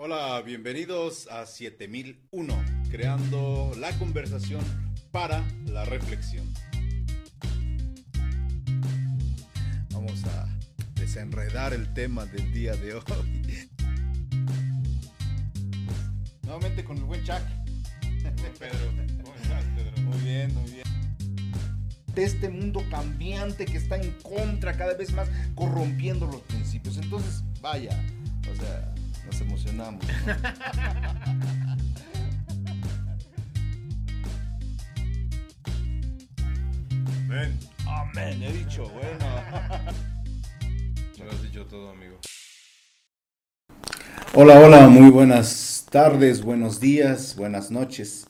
Hola, bienvenidos a 7001, creando la conversación para la reflexión. Vamos a desenredar el tema del día de hoy. Nuevamente con el buen Chuck. Pedro, ¿cómo estás, Pedro? Muy bien, muy bien. De este mundo cambiante que está en contra cada vez más, corrompiendo los principios. Entonces, vaya, o sea, nos emocionamos. Amén, he dicho, bueno. Me lo has dicho todo, amigo. Hola, hola, muy buenas tardes, buenos días, buenas noches,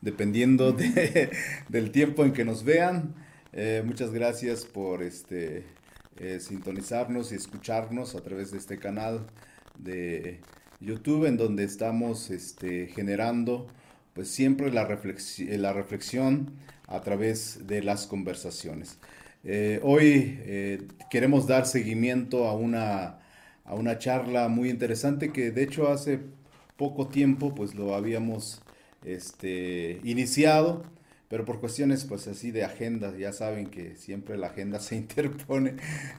dependiendo de- del tiempo en que nos vean. Eh, muchas gracias por este, eh, sintonizarnos y escucharnos a través de este canal de YouTube en donde estamos este, generando pues siempre la, la reflexión a través de las conversaciones. Eh, hoy eh, queremos dar seguimiento a una, a una charla muy interesante que de hecho hace poco tiempo pues lo habíamos este, iniciado, pero por cuestiones pues así de agenda, ya saben que siempre la agenda se interpone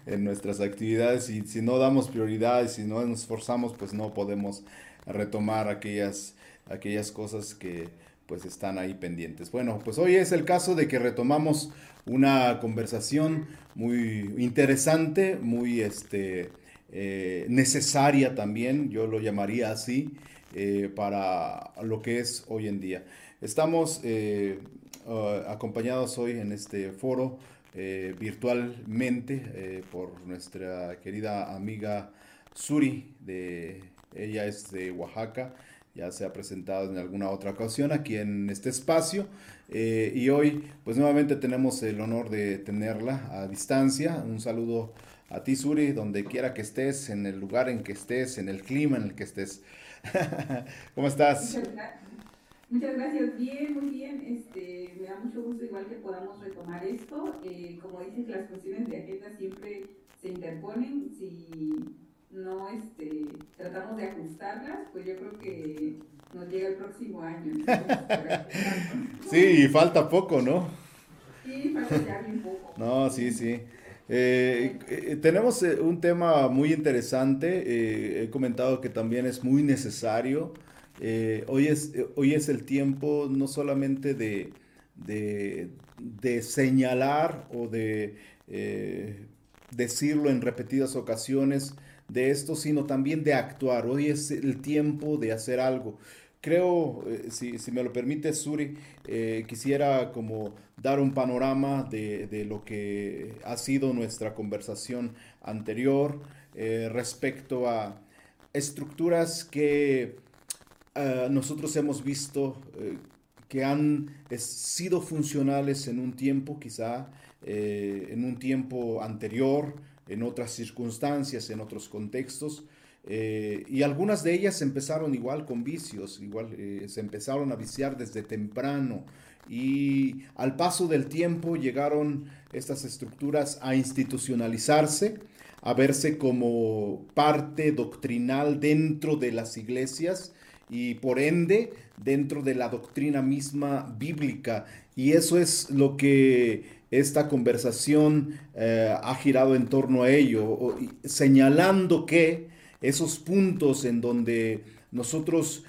en nuestras actividades y si no damos prioridad si no nos esforzamos pues no podemos retomar aquellas, aquellas cosas que pues están ahí pendientes. Bueno, pues hoy es el caso de que retomamos una conversación muy interesante, muy este, eh, necesaria también, yo lo llamaría así, eh, para lo que es hoy en día. Estamos eh, uh, acompañados hoy en este foro eh, virtualmente eh, por nuestra querida amiga Suri, de, ella es de Oaxaca, ya se ha presentado en alguna otra ocasión aquí en este espacio eh, y hoy pues nuevamente tenemos el honor de tenerla a distancia. Un saludo a ti Suri, donde quiera que estés, en el lugar en que estés, en el clima en el que estés. ¿Cómo estás? Muchas, gra- muchas gracias, bien, muy bien. Este, me da mucho gusto igual que podamos retomar esto. Eh, como dices, las cuestiones de agenda siempre se interponen. Si no este, tratamos de ajustarlas, pues yo creo que nos llega el próximo año. Entonces. Sí, y falta poco, ¿no? Sí, falta ya bien poco. No, sí, sí. Eh, eh, tenemos eh, un tema muy interesante. eh, he comentado que también es muy necesario. Eh, hoy es, eh, hoy es el tiempo no solamente de, de, señalar o de eh, decirlo en repetidas ocasiones de esto, sino también de actuar. Hoy es el tiempo de hacer algo. Creo, si, si me lo permite, Suri, quisiera como dar un panorama de, de lo que ha sido nuestra conversación anterior respecto a estructuras que eh, nosotros hemos visto eh, que han sido funcionales en un tiempo, quizá eh, en un tiempo anterior, en otras circunstancias, en otros contextos. y algunas de ellas empezaron igual con vicios, igual se empezaron a viciar desde temprano. Y al paso del tiempo llegaron estas estructuras a institucionalizarse, a verse como parte doctrinal dentro de las iglesias y por ende dentro de la doctrina misma bíblica. Y eso es lo que esta conversación eh, ha girado en torno a ello, señalando que esos puntos en donde nosotros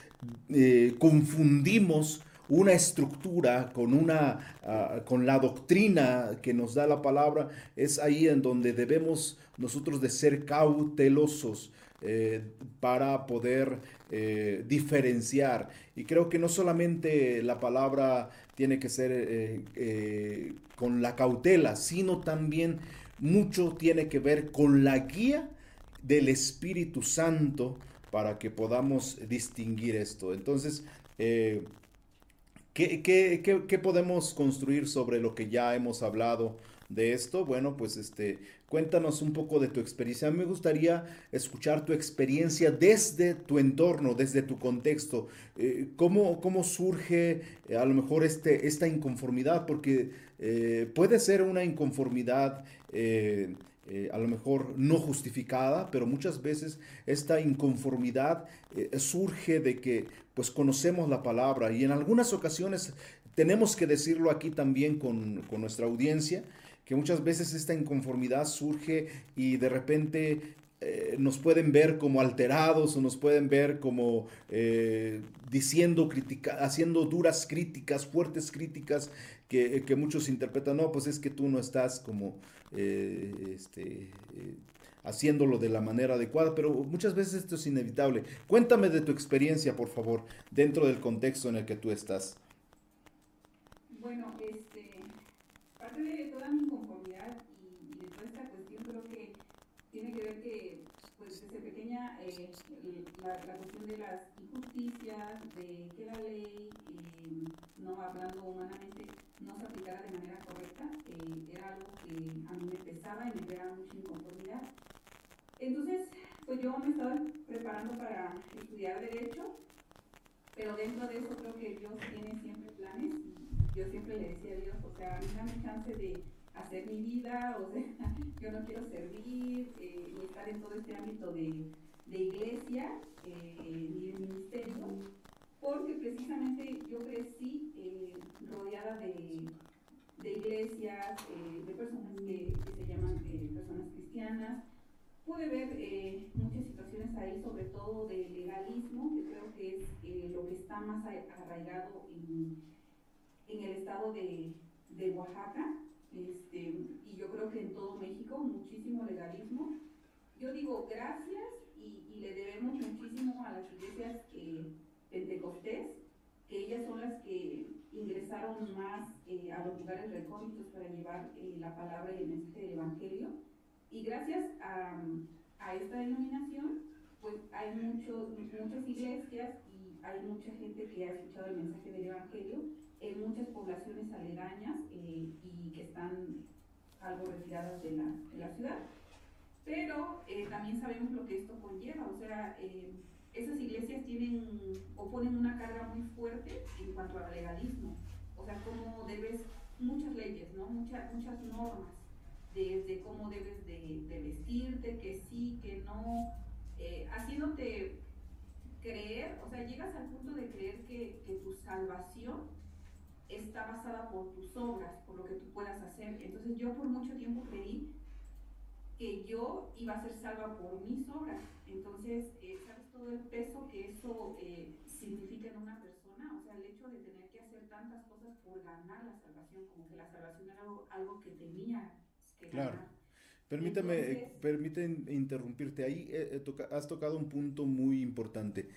eh, confundimos una estructura con una ah, con la doctrina que nos da la palabra es ahí en donde debemos nosotros de ser cautelosos eh, para poder eh, diferenciar y creo que no solamente la palabra tiene que ser eh, con la cautela sino también mucho tiene que ver con la guía del Espíritu Santo para que podamos distinguir esto. Entonces, eh, ¿qué, qué, qué, qué podemos construir sobre lo que ya hemos hablado de esto? Bueno, pues este, cuéntanos un poco de tu experiencia. Me gustaría escuchar tu experiencia desde tu entorno, desde tu contexto. Eh, ¿cómo, ¿Cómo surge eh, a lo mejor este, esta inconformidad? Porque eh, puede ser una inconformidad a lo mejor no justificada, pero muchas veces esta inconformidad surge de que pues conocemos la palabra y en algunas ocasiones tenemos que decirlo aquí también con, con nuestra audiencia, que muchas veces esta inconformidad surge y de repente eh, nos pueden ver como alterados o nos pueden ver como eh, diciendo, critica, haciendo duras críticas, fuertes críticas que, que, muchos interpretan, no, pues es que tú no estás como eh, este, haciéndolo de la manera adecuada, pero muchas veces esto es inevitable. Cuéntame de tu experiencia, por favor, dentro del contexto en el que tú estás. Bueno, este, parte de toda mi conformidad y, de toda esta cuestión creo que tiene que ver que pues desde pequeña eh, la, la, cuestión de las injusticias, de que la ley, eh, no hablando humanamente, no se aplicara de manera correcta, eh, era algo que a mí me pesaba y me creaba mucha inconformidad. Entonces, pues yo me estaba preparando para estudiar Derecho, pero dentro de eso creo que Dios tiene siempre planes. Yo siempre le decía a Dios, o sea, dame chance de hacer mi vida, o sea, yo no quiero servir eh, ni estar en todo este ámbito de, de iglesia eh, ni de ministerio, porque precisamente yo crecí eh, rodeada de, de iglesias, de personas que, que, se llaman personas cristianas. Pude ver muchas situaciones ahí, sobre todo de legalismo, que creo que es lo que está más arraigado en, en el estado de, de Oaxaca este, y yo creo que en todo México, muchísimo legalismo. Yo digo gracias y, le debemos muchísimo a las iglesias eh, pentecostés, que ellas son las que ingresaron más eh, a los lugares recónditos para llevar eh, la palabra y el mensaje del Evangelio. Y gracias a, a esta denominación, pues hay muchos, muchas iglesias y hay mucha gente que ha escuchado el mensaje del Evangelio en muchas poblaciones aledañas eh, y que están algo retiradas de la, de la ciudad. Pero eh, también sabemos lo que esto conlleva, o sea, eh, esas iglesias tienen o ponen una carga muy fuerte en cuanto al legalismo, o sea, cómo debes, muchas leyes, ¿no? muchas muchas normas, desde cómo debes de, de vestirte, que sí, que no, haciéndote creer, o sea, llegas al punto de creer que, que tu salvación está basada por tus obras, por lo que tú puedas hacer. Entonces yo por mucho tiempo creí que yo iba a ser salva por mis obras. Entonces, eh, ¿sabes todo el peso que eso eh, significa en una persona? O sea, el hecho de tener que hacer tantas cosas por ganar la salvación, como que la salvación era algo, algo que tenía que claro. ganar. Permíteme, Entonces, permíteme interrumpirte ahí, eh, toca, has tocado un punto muy importante.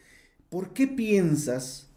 ¿Por qué piensas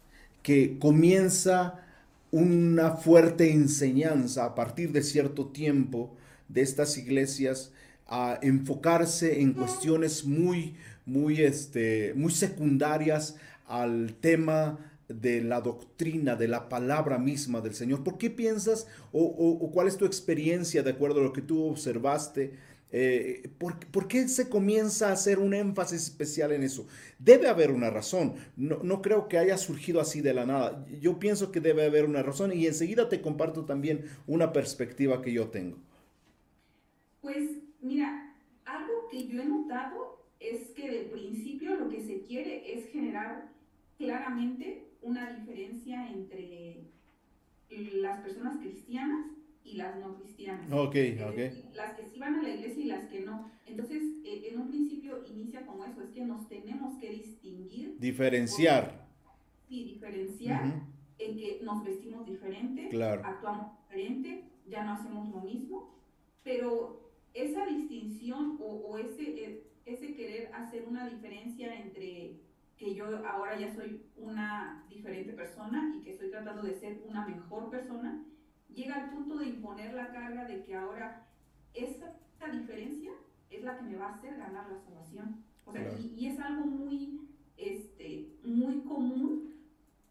que comienza una fuerte enseñanza a partir de cierto tiempo de estas iglesias a enfocarse en cuestiones muy, muy, este, muy secundarias al tema de la doctrina, de la palabra misma del Señor. ¿Por qué piensas o, o, cuál es tu experiencia de acuerdo a lo que tú observaste? Eh, ¿por, ¿por, qué se comienza a hacer un énfasis especial en eso? Debe haber una razón. No, no, creo que haya surgido así de la nada. Yo pienso que debe haber una razón y enseguida te comparto también una perspectiva que yo tengo. Pues mira, algo que yo he notado es que de principio lo que se quiere es generar claramente una diferencia entre las personas cristianas y las no cristianas. Ok, ok. Las que sí van a la iglesia y las que no. Entonces, eh, en un principio inicia como eso, es que nos tenemos que distinguir. Diferenciar. sí, diferenciar uh -huh. en que nos vestimos diferente, claro. actuamos diferente, ya no hacemos lo mismo, pero esa distinción o, o ese, eh, ese querer hacer una diferencia entre que yo ahora ya soy una diferente persona y que estoy tratando de ser una mejor persona, llega al punto de imponer la carga de que ahora esa, esa diferencia es la que me va a hacer ganar la salvación. O sea, claro. y, y, es algo muy, este, muy común.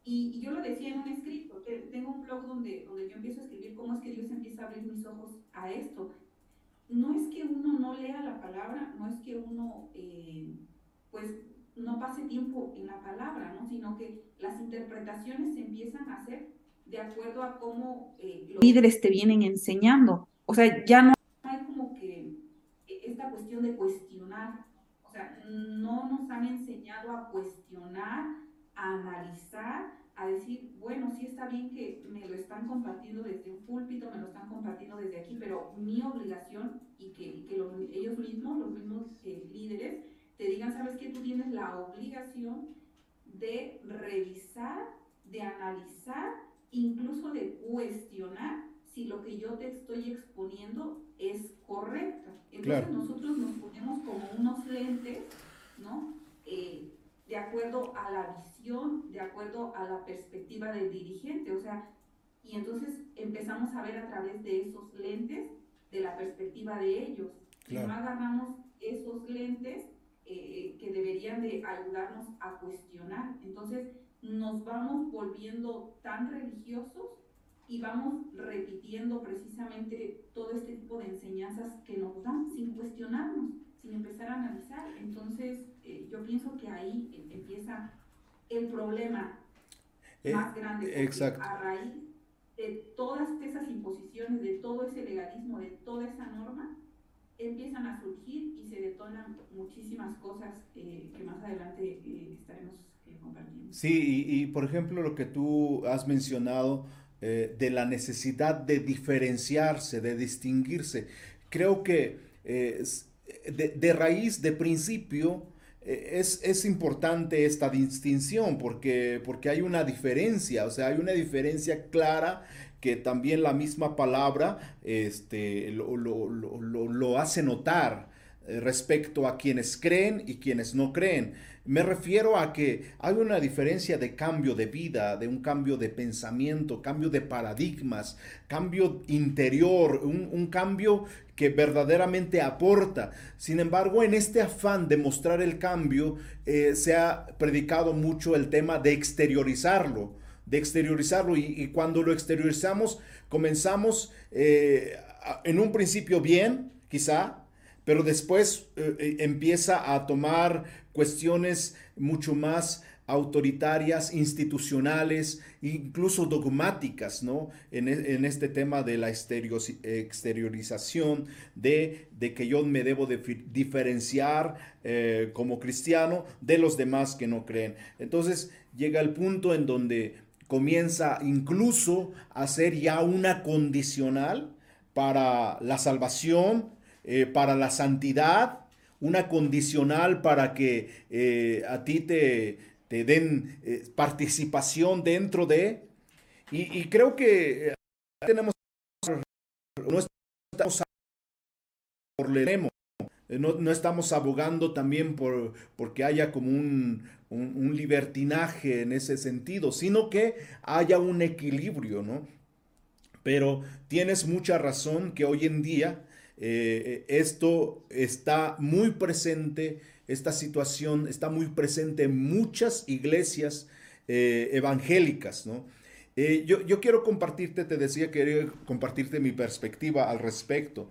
Y, y, yo lo decía en un escrito, tengo un blog donde, donde yo empiezo a escribir cómo es que Dios empieza a abrir mis ojos a esto. No es que uno no lea la palabra, no es que uno, eh, pues, no pase tiempo en la palabra, ¿no? sino que las interpretaciones se empiezan a hacer de acuerdo a cómo eh, los líderes te vienen enseñando. O sea, ya no hay como que obligación de cuestionar. O sea, no nos han enseñado a cuestionar, a analizar, a decir, bueno, sí está bien que me lo están compartiendo desde un púlpito, me lo están compartiendo desde aquí, pero mi obligación y que, que ellos mismos, los mismos eh, líderes, te digan, sabes que tú tienes la obligación de revisar, de analizar, incluso de cuestionar si lo que yo te estoy exponiendo es correcto. Entonces nosotros nos ponemos como unos lentes, ¿no? Eh, de acuerdo a la visión, de acuerdo a la perspectiva del dirigente, o sea, y entonces empezamos a ver a través de esos lentes, de la perspectiva de ellos. Y no agarramos esos lentes eh, que deberían de ayudarnos a cuestionar. Entonces nos vamos volviendo tan religiosos y vamos repitiendo precisamente todo este tipo de enseñanzas que nos dan sin cuestionarnos, sin empezar a analizar. Entonces eh, yo pienso que ahí eh, empieza el problema más grande. A raíz de todas esas imposiciones, de todo ese legalismo, de toda esa norma, empiezan a surgir y se detonan muchísimas cosas eh, que más adelante eh, estaremos eh, compartiendo. Sí, y, por ejemplo lo que tú has mencionado de la necesidad de diferenciarse, de distinguirse, creo que de, de, raíz, de principio, es, es, importante esta distinción porque, porque hay una diferencia, o sea, hay una diferencia clara que también la misma palabra este, lo, lo, lo, lo hace notar eh, respecto a quienes creen y quienes no creen. Me refiero a que hay una diferencia de cambio de vida, de un cambio de pensamiento, cambio de paradigmas, cambio interior, un, cambio que verdaderamente aporta. Sin embargo, en este afán de mostrar el cambio, eh, se ha predicado mucho el tema de exteriorizarlo de exteriorizarlo y, cuando lo exteriorizamos comenzamos eh, en un principio bien, quizá, pero después eh, empieza a tomar cuestiones mucho más autoritarias, institucionales, incluso dogmáticas, ¿no? En, e, este tema de la exteriorización, de, de, que yo me debo de diferenciar como cristiano de los demás que no creen. Entonces llega el punto en donde comienza incluso a ser ya una condicional para la salvación, eh, para la santidad, una condicional para que eh, a ti te, te den eh, participación dentro de. Y, creo que tenemos no estamos por no, no, estamos abogando también por porque haya como un, un, libertinaje en ese sentido, sino que haya un equilibrio, ¿no? Pero tienes mucha razón que hoy en día eh, esto está muy presente, esta situación está muy presente en muchas iglesias eh, evangélicas, ¿no? Eh, yo, yo, quiero compartirte, te decía, quería compartirte mi perspectiva al respecto.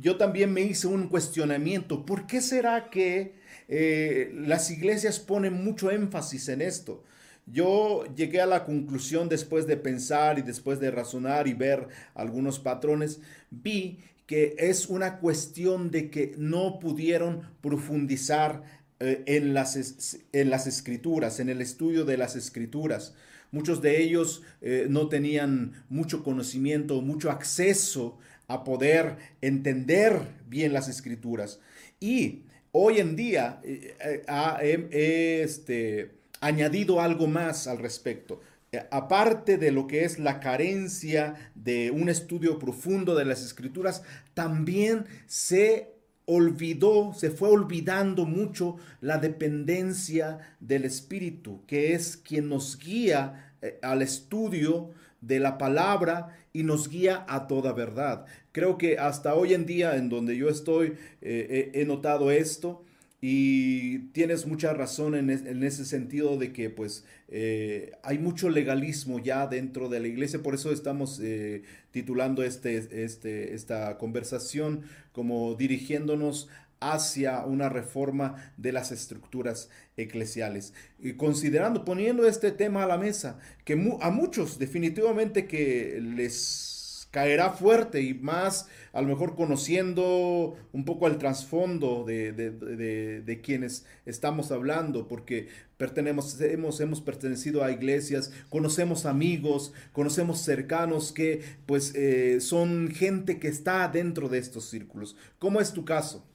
yo también me hice un cuestionamiento, ¿por qué será que eh, las iglesias ponen mucho énfasis en esto. Yo llegué a la conclusión después de pensar y después de razonar y ver algunos patrones, vi que es una cuestión de que no pudieron profundizar eh, en, las, en las escrituras, en el estudio de las escrituras. Muchos de ellos eh, no tenían mucho conocimiento, mucho acceso a poder entender bien las escrituras. Y hoy en día eh, eh, he este, añadido algo más al respecto. Eh, aparte de lo que es la carencia de un estudio profundo de las escrituras, también se olvidó, se fue olvidando mucho la dependencia del Espíritu, que es quien nos guía al estudio de la palabra y nos guía a toda verdad. Creo que hasta hoy en día en donde yo estoy eh, he, notado esto y tienes mucha razón en, ese sentido de que pues eh, hay mucho legalismo ya dentro de la iglesia, por eso estamos eh, titulando este, este, esta conversación como dirigiéndonos hacia una reforma de las estructuras eclesiales. Y considerando, poniendo este tema a la mesa, que a muchos definitivamente que les caerá fuerte y más a lo mejor conociendo un poco el trasfondo de, de, quienes estamos hablando, porque pertenecemos, hemos, hemos pertenecido a iglesias, conocemos amigos, conocemos cercanos que pues eh, son gente que está dentro de estos círculos. ¿Cómo es tu caso?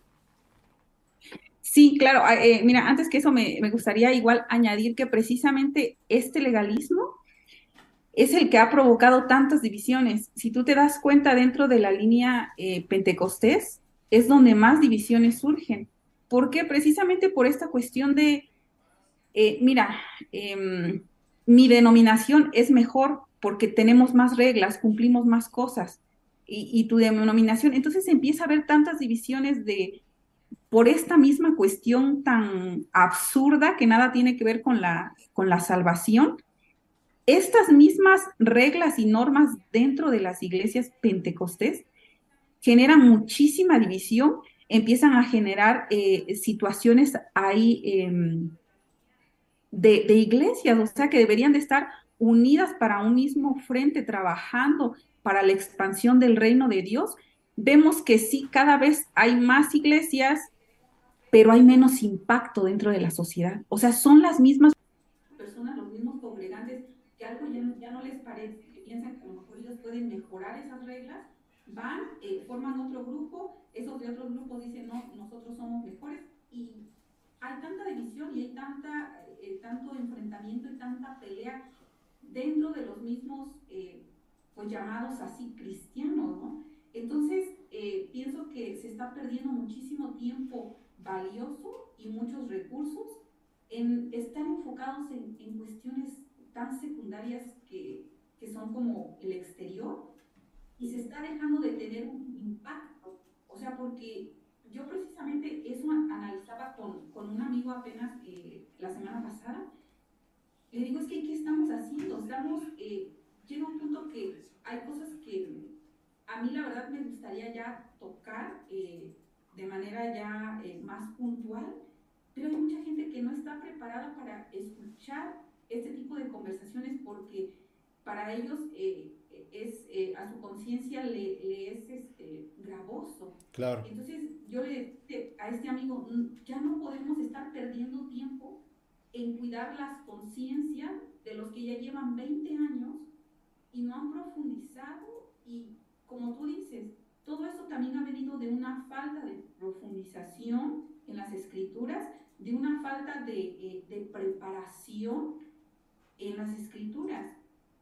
Sí, claro. Ah, eh, mira, antes que eso me, me gustaría igual añadir que precisamente este legalismo es el que ha provocado tantas divisiones. Si tú te das cuenta dentro de la línea eh, pentecostés, es donde más divisiones surgen. ¿Por qué? Precisamente por esta cuestión de, eh, mira, em, mi denominación es mejor porque tenemos más reglas, cumplimos más cosas. Y, y, tu denominación, entonces empieza a haber tantas divisiones de, por esta misma cuestión tan absurda que nada tiene que ver con la, con la salvación, estas mismas reglas y normas dentro de las iglesias pentecostés generan muchísima división, empiezan a generar eh, situaciones ahí em, de, de, iglesias, o sea, que deberían de estar unidas para un mismo frente, trabajando para la expansión del reino de Dios. Vemos que sí, cada vez hay más iglesias, pero hay menos impacto dentro de la sociedad. O sea, son las mismas personas, los mismos congregantes que algo ya, no les parece, que piensan que a lo mejor ellos pueden mejorar esas reglas, van, eh, forman otro grupo, esos de otros grupos dicen, no, nosotros somos mejores, y hay tanta división y hay tanta, eh, tanto enfrentamiento y tanta pelea dentro de los mismos, eh, pues llamados así cristianos, ¿no? Entonces, pienso que se está perdiendo muchísimo tiempo valioso y muchos recursos en estar enfocados en, en cuestiones tan secundarias que, que son como el exterior y se está dejando de tener un impacto. O sea, porque yo precisamente eso analizaba con, con un amigo apenas eh, la semana pasada. Le digo, es que ¿qué estamos haciendo? Estamos, eh, llega un punto que hay cosas que a mí la verdad me gustaría ya tocar eh, de manera ya eh, más puntual, pero hay mucha gente que no está preparada para escuchar este tipo de conversaciones porque para ellos eh, es eh, a su conciencia le, es este, gravoso. Claro. Entonces yo le dije a este amigo, mm, ya no podemos estar perdiendo tiempo en cuidar las conciencias de los que ya llevan 20 años y no han profundizado y como tú dices, todo eso también ha venido de una falta de profundización en las escrituras, de una falta de, eh, de preparación en las escrituras.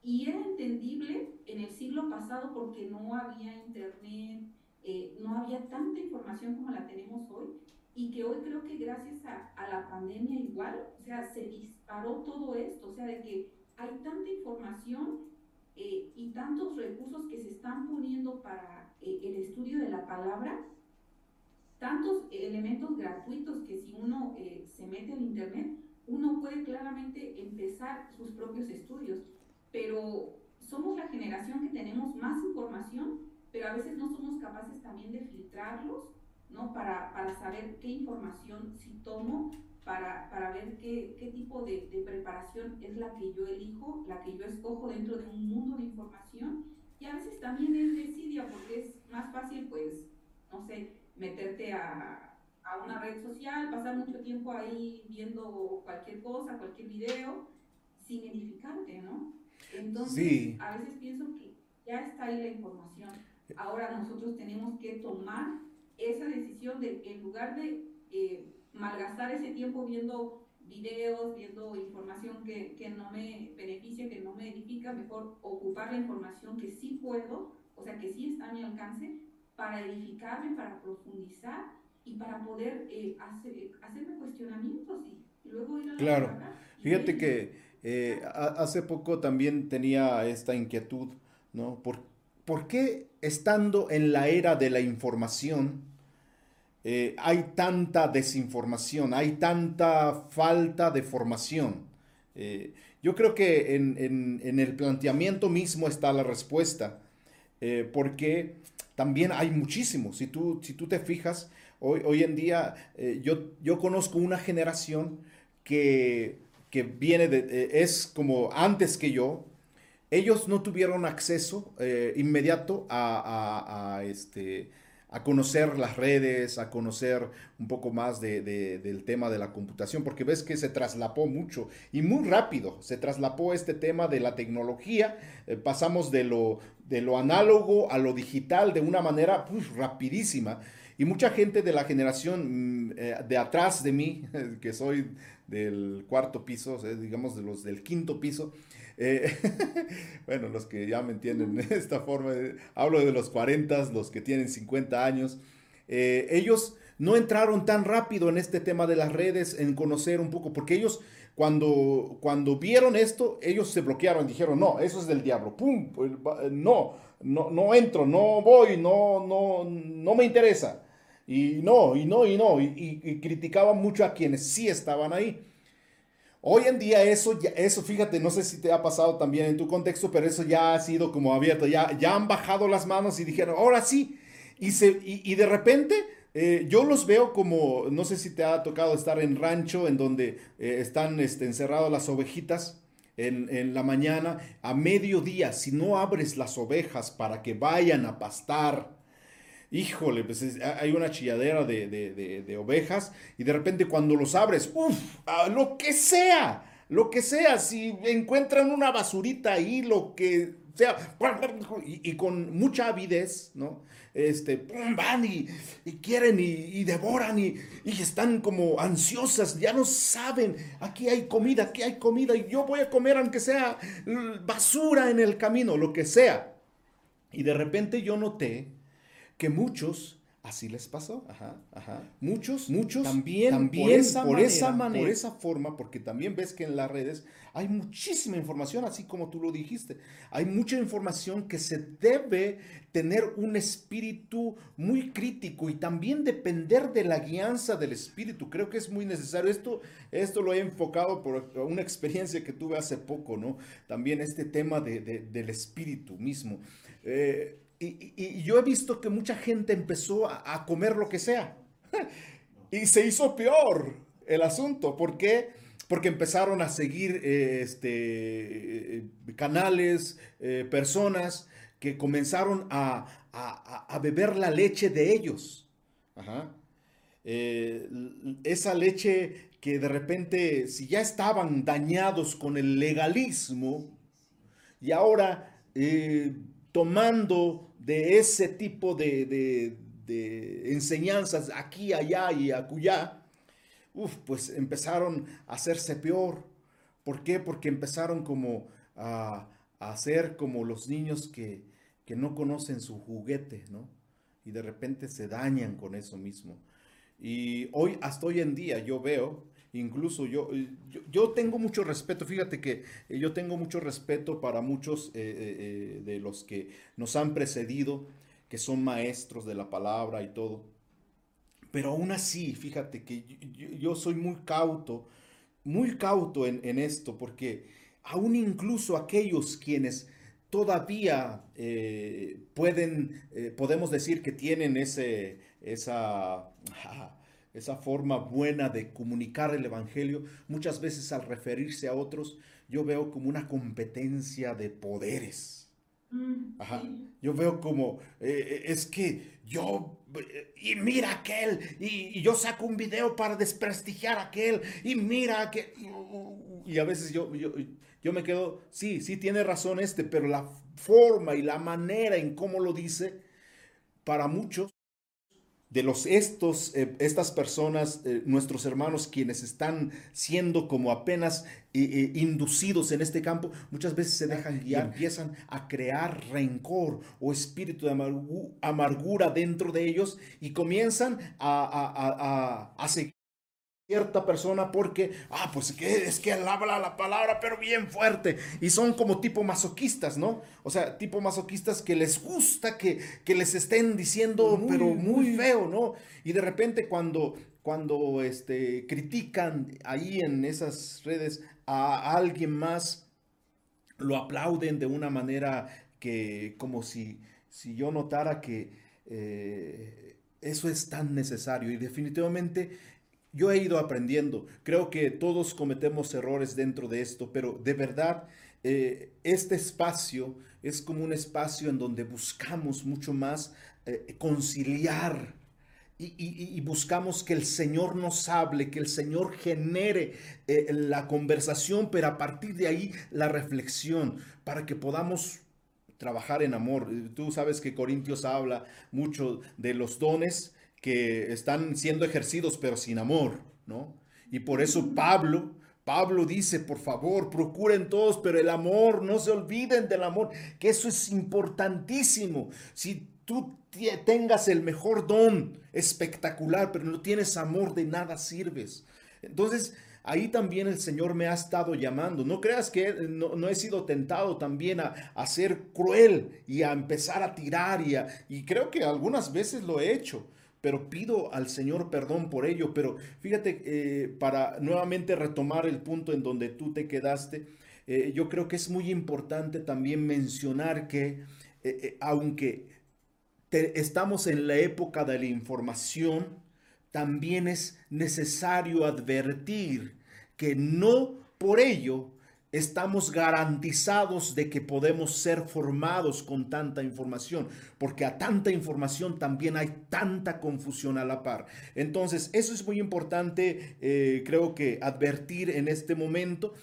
Y era entendible en el siglo pasado porque no había internet, eh, no había tanta información como la tenemos hoy y que hoy creo que gracias a, a, la pandemia igual, o sea, se disparó todo esto, o sea, de que hay tanta información eh, y tantos recursos que se están poniendo para eh, el estudio de la palabra, tantos elementos gratuitos que si uno se mete en internet, uno puede claramente empezar sus propios estudios, pero somos la generación que tenemos más información, pero a veces no somos capaces también de filtrarlos, ¿no? Para, para saber qué información sí tomo, para, para ver qué, qué tipo de, preparación es la que yo elijo, la que yo escojo dentro de un mundo de información. Y a veces también es desidia, porque es más fácil, pues, no sé, meterte a, a una red social, pasar mucho tiempo ahí viendo cualquier cosa, cualquier video, sin edificarte, ¿no? Entonces, a veces pienso que ya está ahí la información. Ahora nosotros tenemos que tomar esa decisión de, en lugar de eh, malgastar ese tiempo viendo videos, viendo información que, que, no me beneficia, que no me edifica, mejor ocupar la información que sí puedo, o sea, que sí está a mi alcance, para edificarme, para profundizar y para poder eh, hacer, hacerme cuestionamientos y, luego ir a la Claro, fíjate que eh, hace poco también tenía esta inquietud, ¿no? ¿Por, ¿Por, qué estando en la era de la información eh, hay tanta desinformación, hay tanta falta de formación? yo creo que en, en, en, el planteamiento mismo está la respuesta, porque también hay muchísimo, si tú, si tú te fijas, Hoy, hoy en día eh, yo, yo conozco una generación que, que viene de, eh, es como antes que yo, ellos no tuvieron acceso eh, inmediato a, este, a conocer las redes, a conocer un poco más del tema de la computación, porque ves que se traslapó mucho y muy rápido, se traslapó este tema de la tecnología, pasamos de lo, de lo análogo a lo digital de una manera rapidísima. Y mucha gente de la generación mm, eh, de atrás de mí, que soy del cuarto piso, digamos de los del quinto piso, eh, bueno, los que ya me entienden de esta forma, hablo de los 40, los que tienen 50 años, eh, ellos no entraron tan rápido en este tema de las redes, en conocer un poco, porque ellos cuando, cuando vieron esto, ellos se bloquearon, dijeron, no, eso es del diablo, pum, pues, no, no, no entro, no voy, no, no, no me interesa. Y no, y no, y no, y criticaban mucho a quienes sí estaban ahí. Hoy en día eso, ya, eso, fíjate, no sé si te ha pasado también en tu contexto, pero eso ya ha sido como abierto, ya, ya han bajado las manos y dijeron, ahora sí, y, se, y, de repente eh, yo los veo como, no sé si te ha tocado estar en rancho, en donde eh, están este, encerradas las ovejitas. En, en, la mañana, a mediodía, si no abres las ovejas para que vayan a pastar, híjole, pues hay una chilladera de, ovejas y de repente cuando los abres, uff, lo que sea, lo que sea, si encuentran una basurita ahí, lo que sea, y, con mucha avidez, ¿no? Este, van y, quieren y, devoran y, están como ansiosas, ya no saben, aquí hay comida, aquí hay comida y yo voy a comer aunque sea basura en el camino, lo que sea. Y de repente yo noté que muchos así les pasó. Ajá, ajá. Muchos, muchos también, también por, esa, por manera, esa manera, por esa forma, porque también ves que en las redes hay muchísima información, así como tú lo dijiste. Hay mucha información que se debe tener un espíritu muy crítico y también depender de la guianza del espíritu. Creo que es muy necesario. Esto, esto lo he enfocado por una experiencia que tuve hace poco, ¿no? También este tema de, del espíritu mismo. Eh, y, yo he visto que mucha gente empezó a, comer lo que sea. y se hizo peor el asunto. ¿Por qué? Porque empezaron a seguir eh, este, eh, canales, eh, personas que comenzaron a, beber la leche de ellos. esa leche que de repente, si ya estaban dañados con el legalismo, y ahora tomando de ese tipo de, enseñanzas aquí, allá y acullá, pues empezaron a hacerse peor. ¿Por qué? Porque empezaron como a, ser como los niños que, no conocen su juguete, ¿no? Y de repente se dañan con eso mismo. Y hoy, hasta hoy en día, yo veo Incluso yo, yo, tengo mucho respeto, fíjate que eh, yo tengo mucho respeto para muchos eh, eh, de los que nos han precedido, que son maestros de la palabra y todo. Pero aún así, fíjate que yo, soy muy cauto, muy cauto en, esto, porque aún incluso aquellos quienes todavía pueden, podemos decir que tienen ese, esa esa forma buena de comunicar el Evangelio, muchas veces al referirse a otros, yo veo como una competencia de poderes. Mm, Ajá. Yo veo como, eh, eh, es que yo, y mira aquel, y, yo saco un video para desprestigiar a aquel, y mira que, y a veces yo, yo, yo me quedo, sí, sí tiene razón este, pero la forma y la manera en cómo lo dice, para muchos de los estos, eh, estas personas, eh, nuestros hermanos quienes están siendo como apenas eh, inducidos en este campo, muchas veces se dejan guiar, empiezan a crear rencor o espíritu de amargura dentro de ellos y comienzan a, a, a seguir cierta persona porque, ah, pues es que él habla la palabra, pero bien fuerte. Y son como tipo masoquistas, ¿no? O sea, tipo masoquistas que les gusta que, les estén diciendo, pero muy feo, ¿no? Y de repente cuando, cuando este, critican ahí en esas redes a alguien más, lo aplauden de una manera que como si, si yo notara que... Eh, eso es tan necesario y definitivamente yo he ido aprendiendo. Creo que todos cometemos errores dentro de esto, pero de verdad, eh, este espacio es como un espacio en donde buscamos mucho más eh, conciliar y, buscamos que el Señor nos hable, que el Señor genere eh, la conversación, pero a partir de ahí la reflexión, para que podamos trabajar en amor. Tú sabes que Corintios habla mucho de los dones que están siendo ejercidos, pero sin amor, ¿no? Y por eso Pablo, Pablo dice, por favor, procuren todos, pero el amor, no se olviden del amor, que eso es importantísimo. Si tú tengas el mejor don espectacular, pero no tienes amor, de nada sirves. Entonces, ahí también el Señor me ha estado llamando. No creas que no, he sido tentado también a, ser cruel y a empezar a tirar y, y creo que algunas veces lo he hecho. Pero pido al Señor perdón por ello. Pero fíjate, eh, para nuevamente retomar el punto en donde tú te quedaste, eh, yo creo que es muy importante también mencionar que eh, aunque estamos en la época de la información, también es necesario advertir que no por ello estamos garantizados de que podemos ser formados con tanta información, porque a tanta información también hay tanta confusión a la par. Entonces, eso es muy importante, eh, creo que advertir en este momento.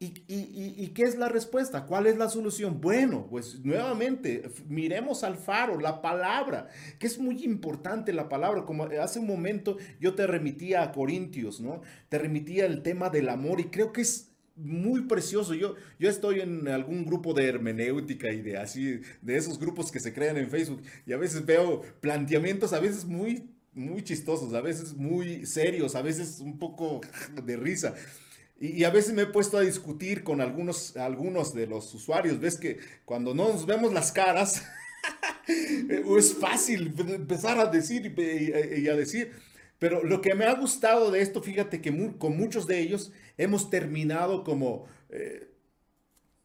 ¿Y, qué es la respuesta? ¿Cuál es la solución? Bueno, pues nuevamente, miremos al faro, la palabra, que es muy importante la palabra. Como hace un momento yo te remitía a Corintios, ¿no? Te remitía el tema del amor y creo que es muy precioso. Yo, yo estoy en algún grupo de hermenéutica y de así, de esos grupos que se crean en Facebook y a veces veo planteamientos a veces muy, muy chistosos, a veces muy serios, a veces un poco de risa. Y, a veces me he puesto a discutir con algunos, algunos de los usuarios. Ves que cuando no nos vemos las caras, es fácil empezar a decir y, a decir. Pero lo que me ha gustado de esto, fíjate que con muchos de ellos hemos terminado como, eh,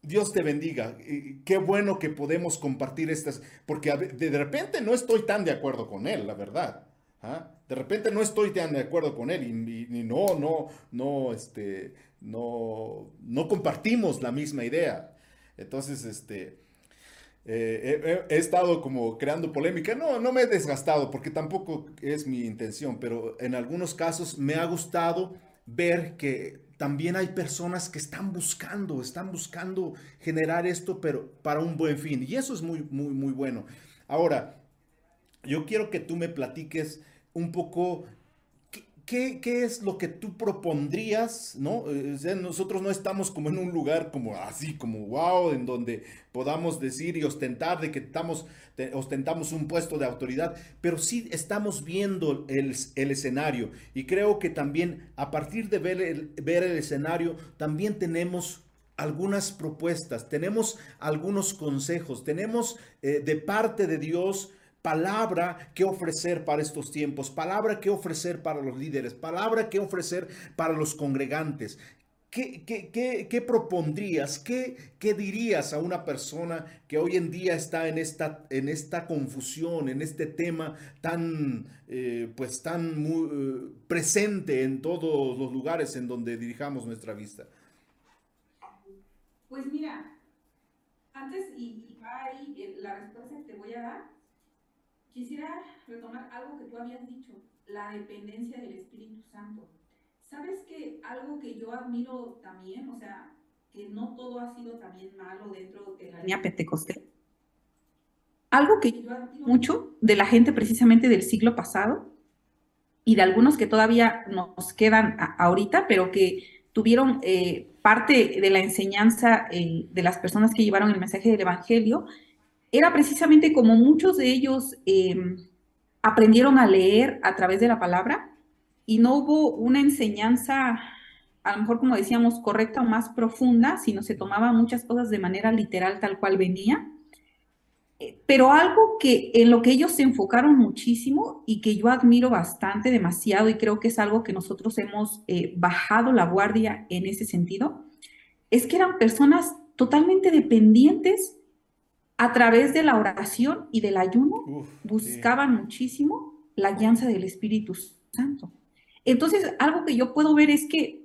Dios te bendiga, qué bueno que podemos compartir estas, porque de repente no estoy tan de acuerdo con él, la verdad. ¿ah? De repente no estoy tan de acuerdo con él y, no, no, no, este, no, no compartimos la misma idea. Entonces, este, eh, he, estado como creando polémica. No, no me he desgastado porque tampoco es mi intención, pero en algunos casos me ha gustado ver que también hay personas que están buscando, están buscando generar esto, pero para un buen fin. Y eso es muy, muy, muy bueno. Ahora, yo quiero que tú me platiques un poco ¿Qué, ¿qué, es lo que tú propondrías? ¿no? nosotros no estamos como en un lugar como así, como wow, en donde podamos decir y ostentar de que estamos, ostentamos un puesto de autoridad, pero sí estamos viendo el, el escenario y creo que también a partir de ver el, ver el escenario, también tenemos algunas propuestas, tenemos algunos consejos, tenemos eh, de parte de Dios palabra que ofrecer para estos tiempos, palabra que ofrecer para los líderes, palabra que ofrecer para los congregantes. ¿Qué, qué, propondrías? ¿Qué, ¿Qué, dirías a una persona que hoy en día está en esta, en esta confusión, en este tema tan, eh, pues tan muy, eh, presente en todos los lugares en donde dirijamos nuestra vista? Pues mira, antes y, y ahí eh, la respuesta que te voy a dar, Quisiera retomar algo que tú habías dicho, la dependencia del Espíritu Santo. ¿Sabes que algo que yo admiro también, o sea, que no todo ha sido también malo dentro de la línea pentecostal? Algo que yo admiro mucho de la gente precisamente del siglo pasado y de algunos que todavía nos quedan ahorita, pero que tuvieron eh, parte de la enseñanza eh, de las personas que llevaron el mensaje del Evangelio, era precisamente como muchos de ellos em, aprendieron a leer a través de la palabra y no hubo una enseñanza, a lo mejor como decíamos, correcta o más profunda, sino se tomaban muchas cosas de manera literal tal cual venía. Eh, pero algo que en lo que ellos se enfocaron muchísimo y que yo admiro bastante, demasiado, y creo que es algo que nosotros hemos eh, bajado la guardia en ese sentido, es que eran personas totalmente dependientes a través de la oración y del ayuno buscaban muchísimo la guianza del Espíritu Santo. Entonces, algo que yo puedo ver es que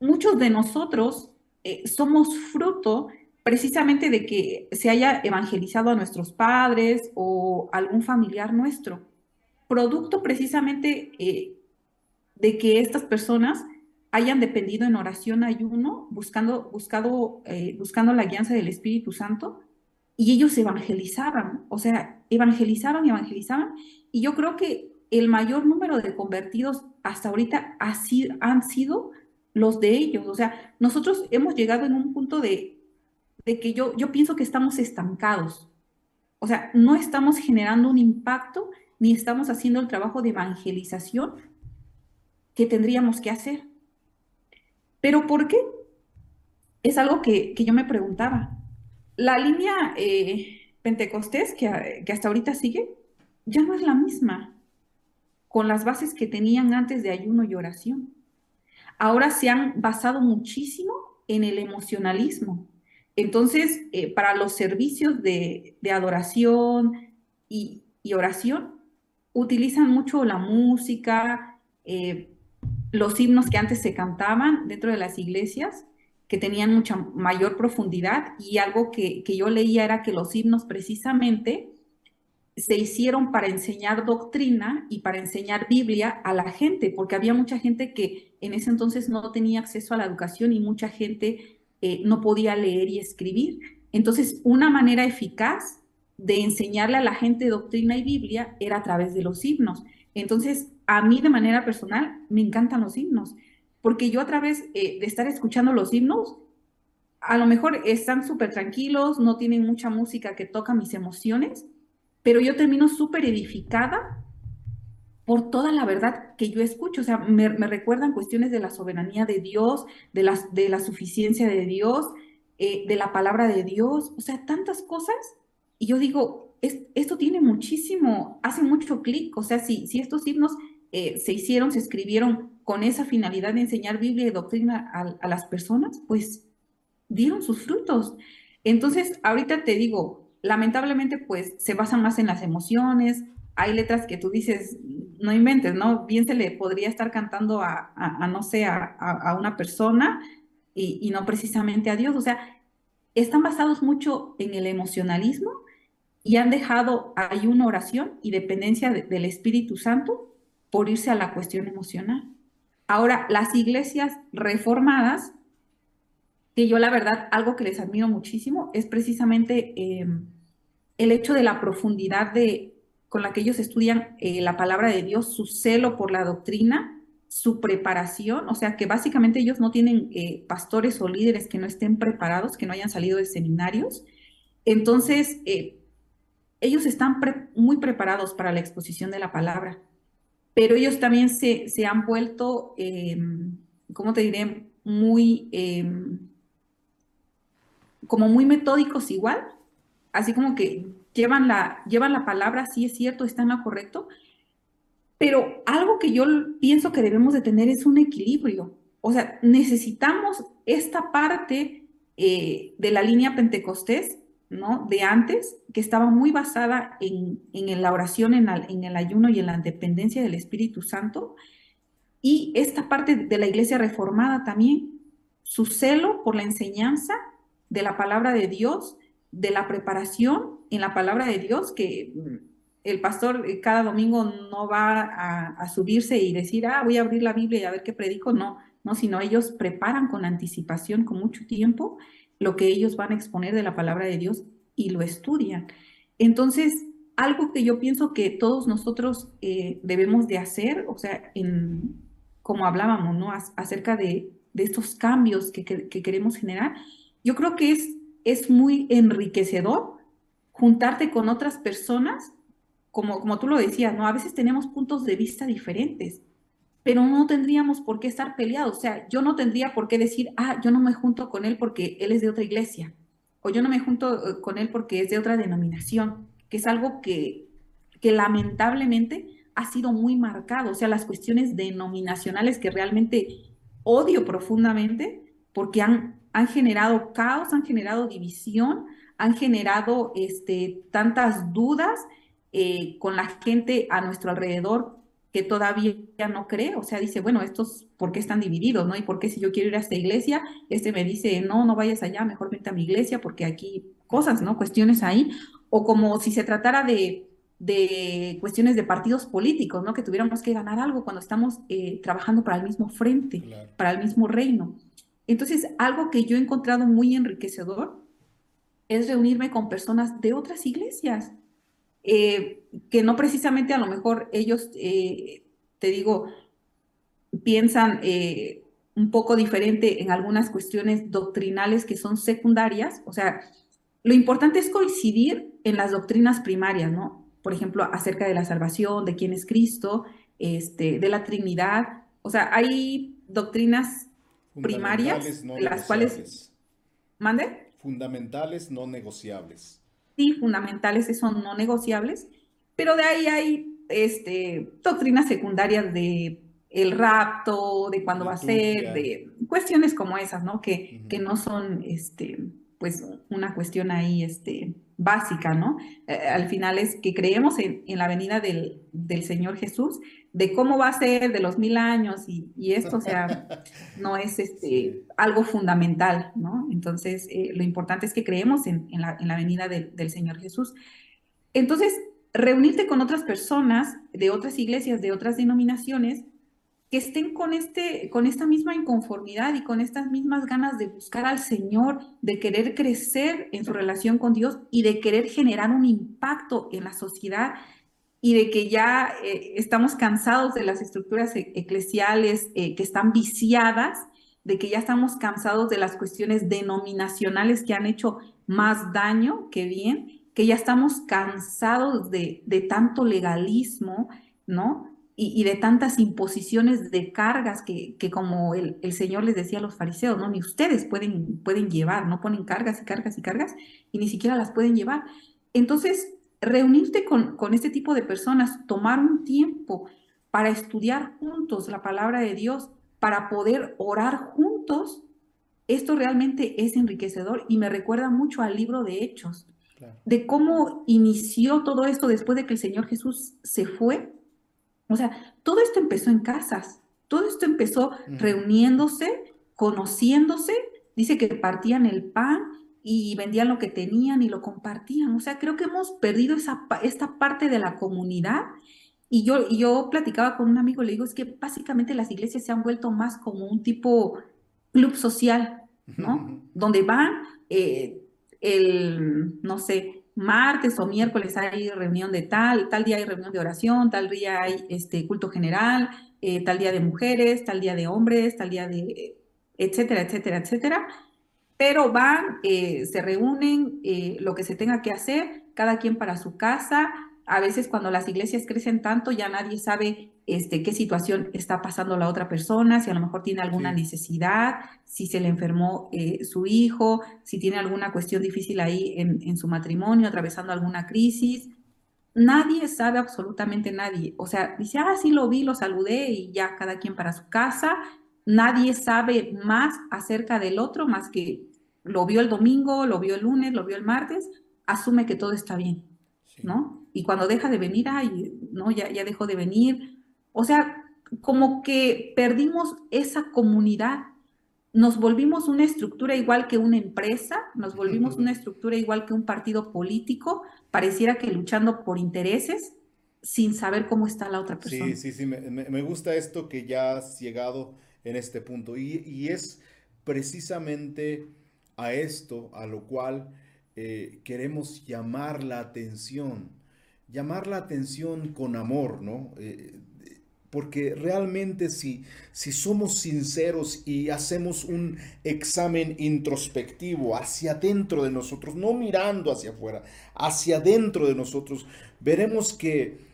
muchos de nosotros eh, somos fruto precisamente de que se haya evangelizado a nuestros padres o algún familiar nuestro, producto precisamente eh, de que estas personas hayan dependido en oración, ayuno, buscando, buscado, eh, buscando la guianza del Espíritu Santo, y ellos evangelizaban, o sea, evangelizaban, evangelizaban, y yo creo que el mayor número de convertidos hasta ahorita ha sido, han sido los de ellos, o sea, nosotros hemos llegado en un punto de, de que yo, yo pienso que estamos estancados, o sea, no estamos generando un impacto ni estamos haciendo el trabajo de evangelización que tendríamos que hacer. ¿Pero por qué? Es algo que, yo me preguntaba. La línea eh, Pentecostés, que, hasta ahorita sigue, ya no es la misma con las bases que tenían antes de ayuno y oración. Ahora se han basado muchísimo en el emocionalismo. Entonces, eh, para los servicios de, adoración y, oración, utilizan mucho la música, eh, los himnos que antes se cantaban dentro de las iglesias, que tenían mucha mayor profundidad, y algo que, yo leía era que los himnos precisamente se hicieron para enseñar doctrina y para enseñar Biblia a la gente, porque había mucha gente que en ese entonces no tenía acceso a la educación y mucha gente eh, no podía leer y escribir. Entonces, una manera eficaz de enseñarle a la gente doctrina y Biblia era a través de los himnos. Entonces, a mí de manera personal me encantan los himnos, porque yo a través eh, de estar escuchando los himnos, a lo mejor están súper tranquilos, no tienen mucha música que toca mis emociones, pero yo termino súper edificada por toda la verdad que yo escucho. O sea, me, recuerdan cuestiones de la soberanía de Dios, de la, de la suficiencia de Dios, eh, de la palabra de Dios, o sea, tantas cosas. Y yo digo, esto tiene muchísimo, hace mucho clic. O sea, si, si estos himnos eh, se hicieron, se escribieron con esa finalidad de enseñar Biblia y doctrina a, las personas, pues dieron sus frutos. Entonces, ahorita te digo, lamentablemente, pues se basan más en las emociones. Hay letras que tú dices, no inventes, ¿no? Bien se le podría estar cantando a, no sé, a, una persona y, no precisamente a Dios. O sea, están basados mucho en el emocionalismo y han dejado ahí una oración y dependencia del Espíritu Santo por irse a la cuestión emocional. Ahora, las iglesias reformadas, que yo la verdad, algo que les admiro muchísimo es precisamente em, el hecho de la profundidad de, con la que ellos estudian eh, la palabra de Dios, su celo por la doctrina, su preparación, o sea que básicamente ellos no tienen eh, pastores o líderes que no estén preparados, que no hayan salido de seminarios. Entonces, eh, ellos están muy preparados para la exposición de la palabra pero ellos también se, han vuelto, em, ¿cómo te diré? Muy, em, como muy metódicos igual, así como que llevan la, llevan la palabra, sí es cierto, está en lo correcto, pero algo que yo pienso que debemos de tener es un equilibrio. O sea, necesitamos esta parte eh, de la línea pentecostés ¿no? de antes, que estaba muy basada en, la oración, en, en, el ayuno y en la dependencia del Espíritu Santo. Y esta parte de la iglesia reformada también, su celo por la enseñanza de la palabra de Dios, de la preparación en la palabra de Dios, que el pastor cada domingo no va a, subirse y decir, ah, voy a abrir la Biblia y a ver qué predico, no, no, sino ellos preparan con anticipación, con mucho tiempo, lo que ellos van a exponer de la palabra de Dios y lo estudian. Entonces, algo que yo pienso que todos nosotros eh, debemos de hacer, o sea, en, como hablábamos, ¿no? acerca de, estos cambios que, queremos generar, yo creo que es, es muy enriquecedor juntarte con otras personas, como, como tú lo decías, ¿no? A veces tenemos puntos de vista diferentes pero no tendríamos por qué estar peleados. O sea, yo no tendría por qué decir, ah, yo no me junto con él porque él es de otra iglesia, o yo no me junto eh, con él porque es de otra denominación, que es algo que, que lamentablemente ha sido muy marcado. O sea, las cuestiones denominacionales que realmente odio profundamente porque han, han generado caos, han generado división, han generado este, tantas dudas eh, con la gente a nuestro alrededor que todavía no cree, o sea, dice, bueno, estos, ¿por qué están divididos, no? Y por qué si yo quiero ir a esta iglesia, este me dice, no, no vayas allá, mejor vente a mi iglesia, porque aquí cosas, ¿no? Cuestiones ahí, o como si se tratara de, de cuestiones de partidos políticos, ¿no? Que tuviéramos que ganar algo cuando estamos eh, trabajando para el mismo frente, para el mismo reino. Entonces, algo que yo he encontrado muy enriquecedor es reunirme con personas de otras iglesias, eh, que no precisamente a lo mejor ellos, eh, te digo, piensan eh, un poco diferente en algunas cuestiones doctrinales que son secundarias, o sea, lo importante es coincidir en las doctrinas primarias, ¿no? Por ejemplo, acerca de la salvación, de quién es Cristo, este, de la Trinidad, o sea, hay doctrinas primarias, las cuales... ¿Mande? Fundamentales no negociables sí, fundamentales son no negociables, pero de ahí hay este, doctrinas secundarias de el rapto, de cuándo va a ser, de cuestiones como esas, ¿no? Que, que no son, este, pues, una cuestión ahí, este, básica, ¿no? Eh, al final es que creemos en, en la venida del, del, Señor Jesús, de cómo va a ser, de los mil años, y, y esto, o sea, no es este, algo fundamental, ¿no? Entonces, eh, lo importante es que creemos en, en, la, en la, venida del, del Señor Jesús. Entonces, reunirte con otras personas de otras iglesias, de otras denominaciones, que estén con, este, con esta misma inconformidad y con estas mismas ganas de buscar al Señor, de querer crecer en su relación con Dios y de querer generar un impacto en la sociedad y de que ya eh, estamos cansados de las estructuras e-, eclesiales eh, que están viciadas, de que ya estamos cansados de las cuestiones denominacionales que han hecho más daño que bien, que ya estamos cansados de, de tanto legalismo, ¿no? Y, de tantas imposiciones de cargas que, que como el, el, Señor les decía a los fariseos, ¿no? Ni ustedes pueden, pueden llevar, no ponen cargas y cargas y cargas y ni siquiera las pueden llevar. Entonces, reunirte con, con este tipo de personas, tomar un tiempo para estudiar juntos la palabra de Dios, para poder orar juntos, esto realmente es enriquecedor y me recuerda mucho al libro de Hechos, de cómo inició todo esto después de que el Señor Jesús se fue o sea, todo esto empezó en casas, todo esto empezó reuniéndose, conociéndose, dice que partían el pan y vendían lo que tenían y lo compartían. O sea, creo que hemos perdido esa, esta parte de la comunidad. Y yo, yo platicaba con un amigo, le digo, es que básicamente las iglesias se han vuelto más como un tipo club social, ¿no? Donde van eh, el, no sé, martes o miércoles hay reunión de tal, tal día hay reunión de oración, tal día hay este, culto general, eh, tal día de mujeres, tal día de hombres, tal día de, etcétera, etcétera, etcétera. Pero van, eh, se reúnen, eh, lo que se tenga que hacer, cada quien para su casa, a veces cuando las iglesias crecen tanto ya nadie sabe este, qué situación está pasando la otra persona, si a lo mejor tiene alguna necesidad, si se le enfermó eh, su hijo, si tiene alguna cuestión difícil ahí en, en, su matrimonio, atravesando alguna crisis. Nadie sabe absolutamente nadie. O sea, dice, ah, sí lo vi, lo saludé y ya cada quien para su casa. Nadie sabe más acerca del otro más que lo vio el domingo, lo vio el lunes, lo vio el martes, asume que todo está bien, ¿no? y cuando deja de venir, ay, no, ya, ya dejó de venir. O sea, como que perdimos esa comunidad, nos volvimos una estructura igual que una empresa, nos volvimos una estructura igual que un partido político, pareciera que luchando por intereses sin saber cómo está la otra persona. Sí, sí, sí, me, me gusta esto que ya has llegado en este punto y, y es precisamente a esto a lo cual eh, queremos llamar la atención llamar la atención con amor, ¿no? Eh, porque realmente si, si somos sinceros y hacemos un examen introspectivo hacia adentro de nosotros, no mirando hacia afuera, hacia adentro de nosotros, veremos que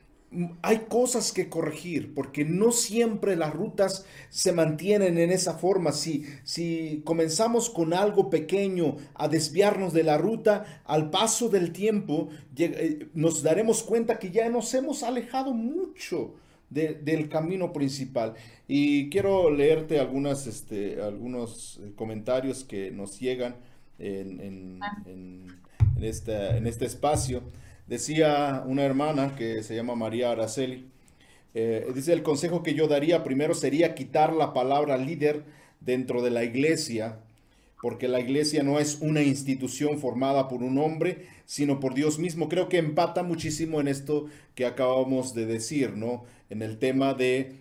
hay cosas que corregir, porque no siempre las rutas se mantienen en esa forma. Si, si comenzamos con algo pequeño a desviarnos de la ruta, al paso del tiempo eh, nos daremos cuenta que ya nos hemos alejado mucho del camino principal. Y quiero leerte algunas, este, algunos eh, comentarios que nos llegan en, en, en, en este espacio. Decía una hermana que se llama María Araceli, Eh, dice, el consejo que yo daría primero sería quitar la palabra líder dentro de la iglesia, porque la iglesia no es una institución formada por un hombre, sino por Dios mismo. Creo que empata muchísimo en esto que acabamos de decir, ¿no? En el tema de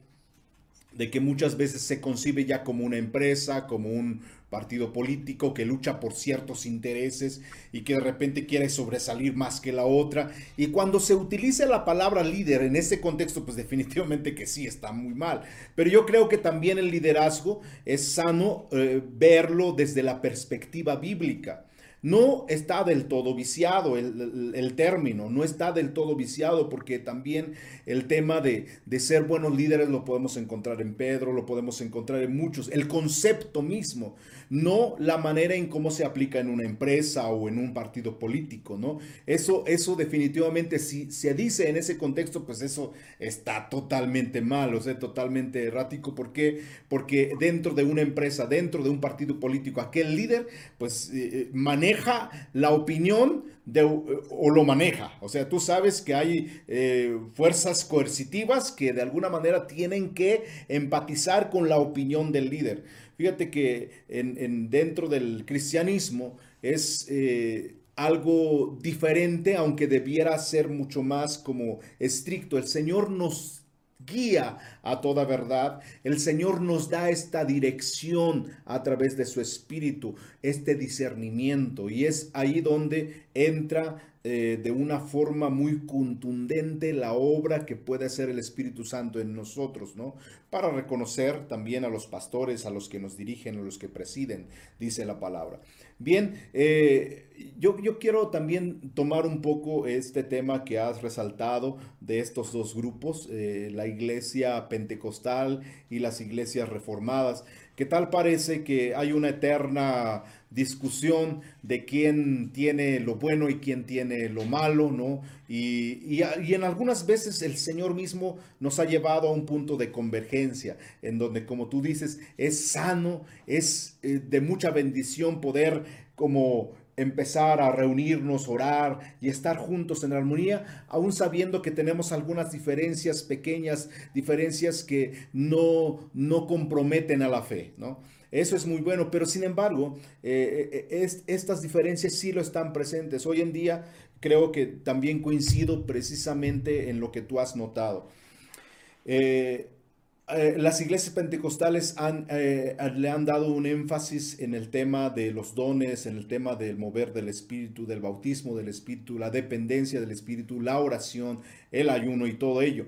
de que muchas veces se concibe ya como una empresa, como un partido político que lucha por ciertos intereses y que de repente quiere sobresalir más que la otra. Y cuando se utiliza la palabra líder en ese contexto, pues definitivamente que sí está muy mal. Pero yo creo que también el liderazgo es sano eh, verlo desde la perspectiva bíblica. No está del todo viciado el, término, no está del todo viciado porque también el tema de, de, ser buenos líderes lo podemos encontrar en Pedro, lo podemos encontrar en muchos. El concepto mismo no la manera en cómo se aplica en una empresa o en un partido político, ¿no? Eso, eso definitivamente, si se dice en ese contexto, pues eso está totalmente mal, o sea, totalmente errático. ¿Por qué? Porque dentro de una empresa, dentro de un partido político, aquel líder, pues eh, eh, maneja la opinión de, o lo maneja. O sea, tú sabes que hay eh, fuerzas coercitivas que de alguna manera tienen que empatizar con la opinión del líder. Fíjate que en, dentro del cristianismo es eh, algo diferente, aunque debiera ser mucho más como estricto. El Señor nos guía a toda verdad. El Señor nos da esta dirección a través de su espíritu, este discernimiento. Y es ahí donde entra eh, de una forma muy contundente la obra que puede hacer el Espíritu Santo en nosotros, ¿no? Para reconocer también a los pastores, a los que nos dirigen, a los que presiden, dice la palabra. Bien, eh, yo, yo, quiero también tomar un poco este tema que has resaltado de estos dos grupos, eh, la iglesia pentecostal y las iglesias reformadas. ¿Qué tal parece que hay una eterna discusión de quién tiene lo bueno y quién tiene lo malo, ¿no? Y, en algunas veces el Señor mismo nos ha llevado a un punto de convergencia, en donde, como tú dices, es sano, es eh, de mucha bendición poder como empezar a reunirnos, orar y estar juntos en armonía, aún sabiendo que tenemos algunas diferencias pequeñas, diferencias que no, no comprometen a la fe, ¿no? Eso es muy bueno, pero sin embargo, eh, eh, estas diferencias sí lo están presentes. Hoy en día creo que también coincido precisamente en lo que tú has notado. Eh, las iglesias pentecostales le han dado un énfasis en el tema de los dones, en el tema del mover del Espíritu, del bautismo del Espíritu, la dependencia del Espíritu, la oración, el ayuno y todo ello.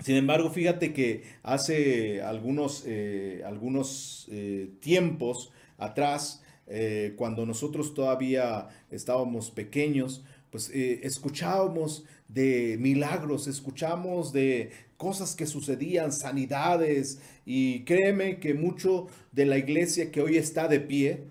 Sin embargo, fíjate que hace algunos, eh, algunos eh, tiempos atrás, eh, cuando nosotros todavía estábamos pequeños, pues escuchábamos de milagros, escuchamos de cosas que sucedían, sanidades, y créeme que mucho de la iglesia que hoy está de pie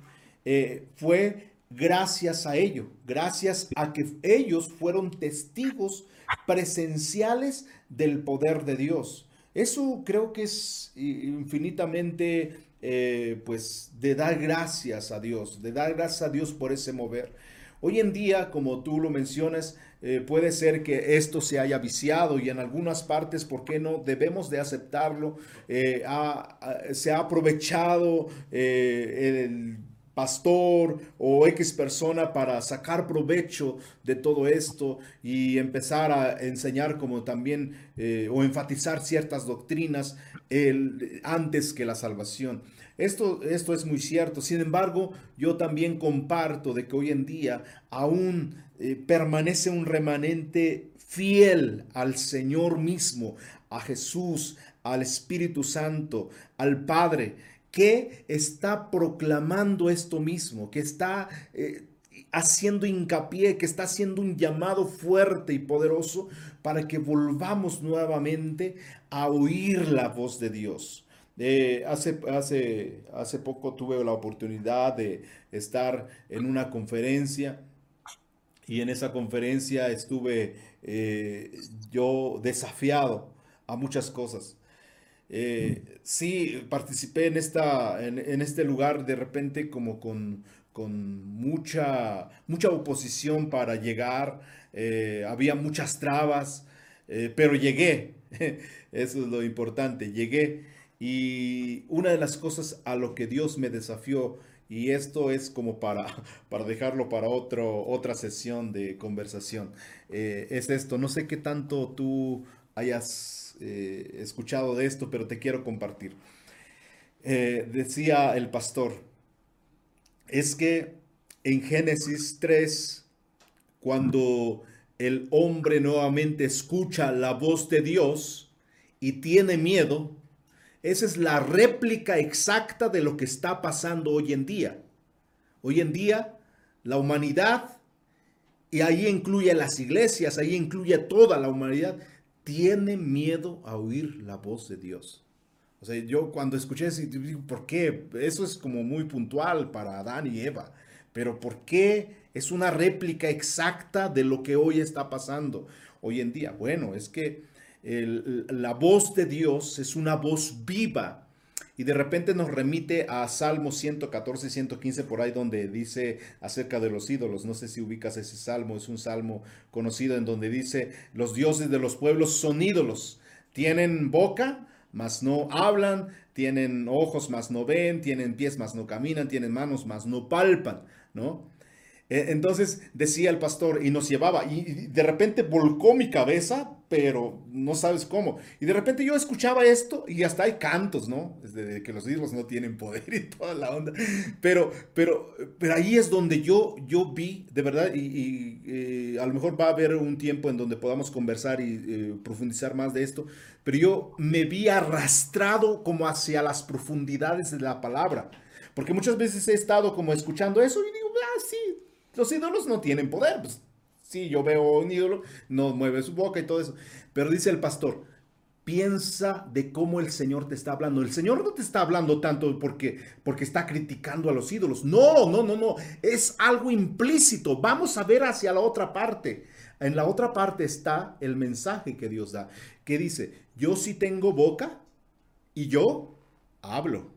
fue gracias a ello, gracias a que ellos fueron testigos presenciales del poder de Dios. Eso creo que es infinitamente, eh, pues, de dar gracias a Dios, de dar gracias a Dios por ese mover. Hoy en día, como tú lo mencionas, eh, puede ser que esto se haya viciado y en algunas partes, ¿por qué no? Debemos de aceptarlo. Eh, se ha aprovechado el pastor o X persona para sacar provecho de todo esto y empezar a enseñar como también eh, o enfatizar ciertas doctrinas antes que la salvación. Esto, esto es muy cierto. Sin embargo, yo también comparto de que hoy en día aún eh, permanece un remanente fiel al Señor mismo, a Jesús, al Espíritu Santo, al Padre que está proclamando esto mismo, que está eh, haciendo hincapié, que está haciendo un llamado fuerte y poderoso para que volvamos nuevamente a oír la voz de Dios. Eh, hace, hace, hace poco tuve la oportunidad de estar en una conferencia y en esa conferencia estuve eh, yo desafiado a muchas cosas. Eh, sí, participé en, esta, en, este lugar de repente como con, con mucha, mucha oposición para llegar, eh, había muchas trabas, eh, pero llegué. Eso es lo importante. Llegué y una de las cosas a lo que Dios me desafió, y esto es como para, para dejarlo para otro, otra sesión de conversación, es esto. No sé qué tanto tú hayas eh, escuchado de esto, pero te quiero compartir. Eh, decía el pastor, es que en Génesis 3, cuando el hombre nuevamente escucha la voz de Dios y tiene miedo, esa es la réplica exacta de lo que está pasando hoy en día. Hoy en día, la humanidad, y ahí incluye las iglesias, ahí incluye toda la humanidad, tiene miedo a oír la voz de Dios. O sea, yo cuando escuché eso, digo, ¿por qué? Eso es como muy puntual para Adán y Eva. Pero ¿por qué es una réplica exacta de lo que hoy está pasando hoy en día? Bueno, es que la voz de Dios es una voz viva. Y de repente nos remite a Salmo 114, 115, por ahí donde dice acerca de los ídolos. No sé si ubicas ese salmo, es un salmo conocido en donde dice, los dioses de los pueblos son ídolos. Tienen boca, mas no hablan, tienen ojos, mas no ven, tienen pies, mas no caminan, tienen manos, mas no palpan, ¿no? E, entonces decía el pastor y nos llevaba y de repente volcó mi cabeza, pero no sabes cómo. Y de repente yo escuchaba esto y hasta hay cantos, ¿no? Desde que los ídolos no tienen poder y toda la onda. Pero, pero, pero ahí es donde yo, yo vi, de verdad, y, eh, a lo mejor va a haber un tiempo en donde podamos conversar y eh, profundizar más de esto, pero yo me vi arrastrado como hacia las profundidades de la palabra. Porque muchas veces he estado como escuchando eso y digo, ah, sí, los ídolos no tienen poder. Pues sí, yo veo un ídolo, no mueve su boca y todo eso. Pero dice el pastor, piensa de cómo el Señor te está hablando. El Señor no te está hablando tanto porque, porque está criticando a los ídolos. No, no, no, no. Es algo implícito. Vamos a ver hacia la otra parte. En la otra parte está el mensaje que Dios da, que dice, yo sí tengo boca y yo hablo.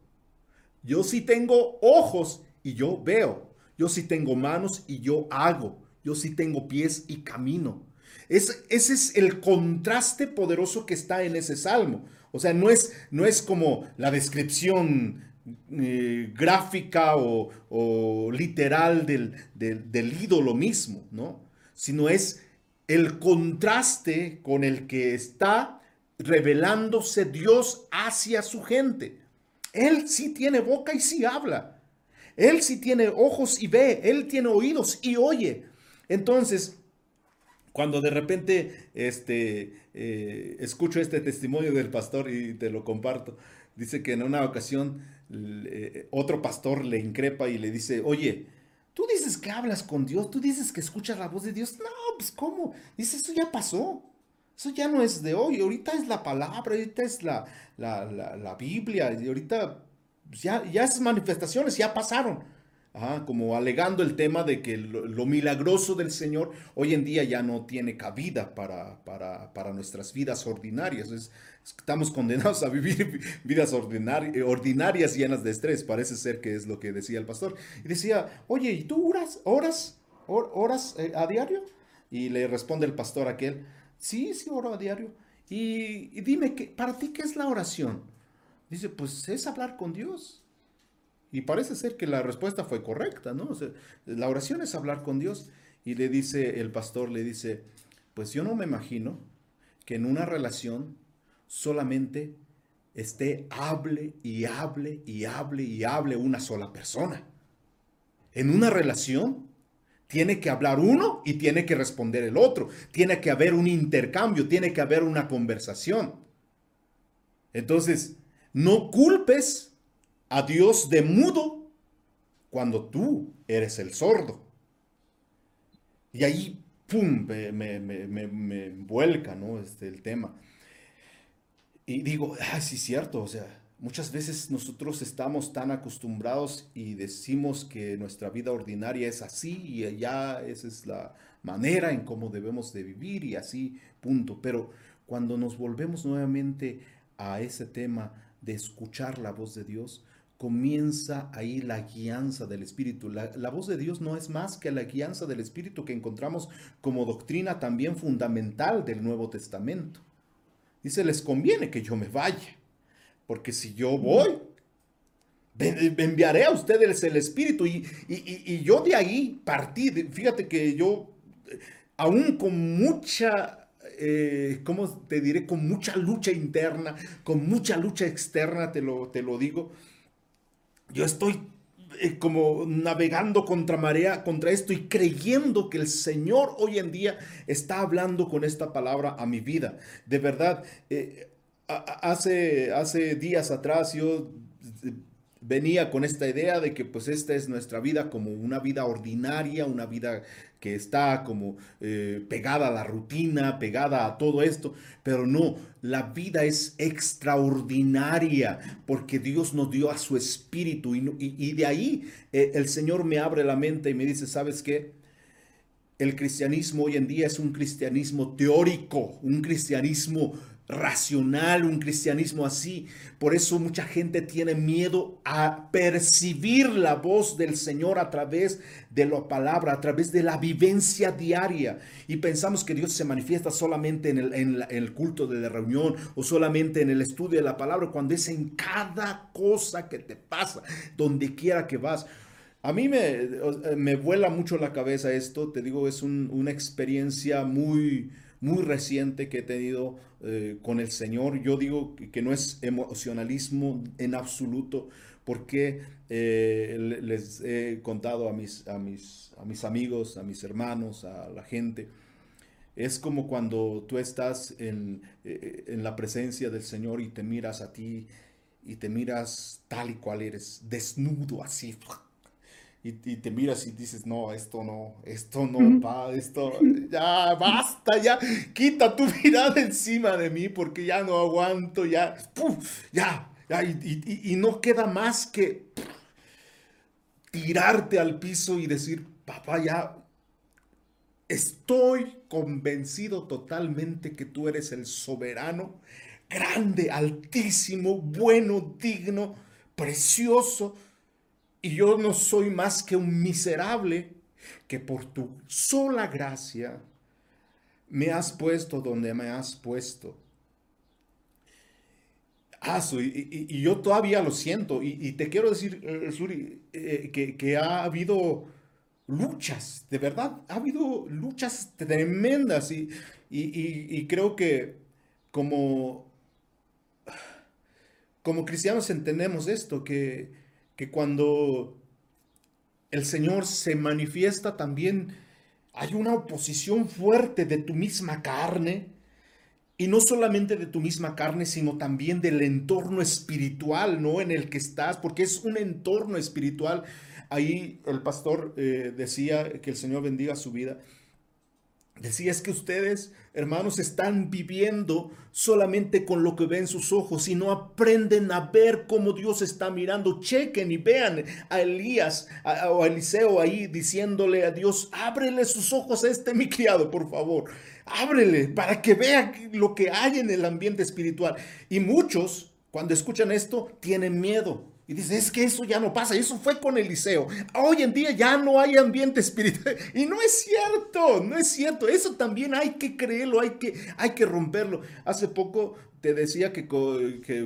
Yo sí tengo ojos y yo veo. Yo sí tengo manos y yo hago. Yo sí tengo pies y camino. Es, ese es el contraste poderoso que está en ese salmo. O sea, no es, no es como la descripción eh, gráfica o, literal del, del, ídolo mismo, ¿no? Sino es el contraste con el que está revelándose Dios hacia su gente. Él sí tiene boca y sí habla. Él sí tiene ojos y ve, Él tiene oídos y oye. Entonces, cuando de repente este, eh, escucho este testimonio del pastor y te lo comparto, dice que en una ocasión otro pastor le increpa y le dice, oye, tú dices que hablas con Dios, tú dices que escuchas la voz de Dios. No, pues ¿cómo? Dice, eso ya pasó. Eso ya no es de hoy, ahorita es la palabra, ahorita es la, la, la Biblia, y ahorita ya, ya esas manifestaciones ya pasaron. como alegando el tema de que lo, milagroso del Señor hoy en día ya no tiene cabida para, para, nuestras vidas ordinarias. estamos condenados a vivir vidas ordinarias llenas de estrés. Parece ser que es lo que decía el pastor. Y decía, oye, ¿y tú oras, oras, oras eh, a diario? Y le responde el pastor aquel, sí, sí, oro a diario. Y, y dime, que, ¿para ti qué es la oración? Dice, pues es hablar con Dios. Y parece ser que la respuesta fue correcta, ¿no? la oración es hablar con Dios. Y le dice el pastor, le dice, pues yo no me imagino que en una relación solamente esté hable y hable y hable y hable una sola persona. En una relación tiene que hablar uno y tiene que responder el otro. Tiene que haber un intercambio, tiene que haber una conversación. Entonces, no culpes a Dios de mudo cuando tú eres el sordo. Y ahí, ¡pum!, me, me, vuelca, ¿no? Este, el tema. Y digo, ah, sí, cierto, o sea, muchas veces nosotros estamos tan acostumbrados y decimos que nuestra vida ordinaria es así y ya esa es la manera en cómo debemos de vivir y así, punto. Pero cuando nos volvemos nuevamente a ese tema de escuchar la voz de Dios, comienza ahí la guianza del Espíritu. La, voz de Dios no es más que la guianza del Espíritu que encontramos como doctrina también fundamental del Nuevo Testamento. Dice, les conviene que yo me vaya, porque si yo voy, enviaré a ustedes el Espíritu y, y, yo de ahí partí. Fíjate que yo, aún con mucha, eh, ¿cómo te diré? Con mucha lucha interna, con mucha lucha externa, te lo, te lo digo, yo estoy eh, como navegando contra marea, contra esto y creyendo que el Señor hoy en día está hablando con esta palabra a mi vida. De verdad, eh, hace, hace días atrás yo venía con esta idea de que pues esta es nuestra vida como una vida ordinaria, una vida que está como eh, pegada a la rutina, pegada a todo esto, pero no, la vida es extraordinaria porque Dios nos dio a su espíritu y, de ahí eh, el Señor me abre la mente y me dice, ¿sabes qué? El cristianismo hoy en día es un cristianismo teórico, un cristianismo racional, un cristianismo así. Por eso mucha gente tiene miedo a percibir la voz del Señor a través de la palabra, a través de la vivencia diaria. Y pensamos que Dios se manifiesta solamente en el, culto de la reunión o solamente en el estudio de la palabra, cuando es en cada cosa que te pasa, donde quiera que vas. A mí me, me vuela mucho la cabeza esto, te digo, es una experiencia muy, muy reciente que he tenido eh, con el Señor. Yo digo que no es emocionalismo en absoluto, porque eh, les he contado a mis, a, mis, a mis amigos, a mis hermanos, a la gente. Es como cuando tú estás en, eh, en la presencia del Señor y te miras a ti y te miras tal y cual eres, desnudo así, y, te miras y dices, no, esto no, esto no, pa, esto, ya, basta, ya, quita tu mirada encima de mí porque ya no aguanto, ya, ya, ya, y, no queda más que tirarte al piso y decir, papá, ya, estoy convencido totalmente que tú eres el soberano, grande, altísimo, bueno, digno, precioso, y yo no soy más que un miserable que por tu sola gracia me has puesto donde me has puesto. Ah, y, yo todavía lo siento. Y, te quiero decir, eh, Suri, eh, que, ha habido luchas, de verdad, ha habido luchas tremendas. Y, creo que como, como cristianos entendemos esto, que que cuando el Señor se manifiesta también hay una oposición fuerte de tu misma carne, y no solamente de tu misma carne, sino también del entorno espiritual, ¿no? En el que estás, porque es un entorno espiritual. Ahí el pastor eh, decía que el Señor bendiga su vida. Decía es que ustedes, hermanos, están viviendo solamente con lo que ven sus ojos y no aprenden a ver cómo Dios está mirando. Chequen y vean a Elías o a Eliseo ahí diciéndole a Dios, ábrele sus ojos a este mi criado, por favor. Ábrele para que vea lo que hay en el ambiente espiritual. Y muchos, cuando escuchan esto, tienen miedo y dice, es que eso ya no pasa, eso fue con Eliseo. Hoy en día ya no hay ambiente espiritual. Y no es cierto, no es cierto. Eso también hay que creerlo, hay que, hay que romperlo. Hace poco te decía que,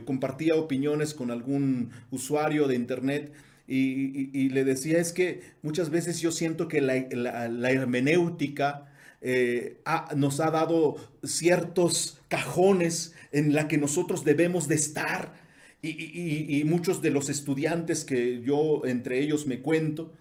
compartía opiniones con algún usuario de internet. Y, le decía, es que muchas veces yo siento que la, hermenéutica eh, nos ha dado ciertos cajones en la que nosotros debemos de estar y, muchos de los estudiantes que yo entre ellos me cuento,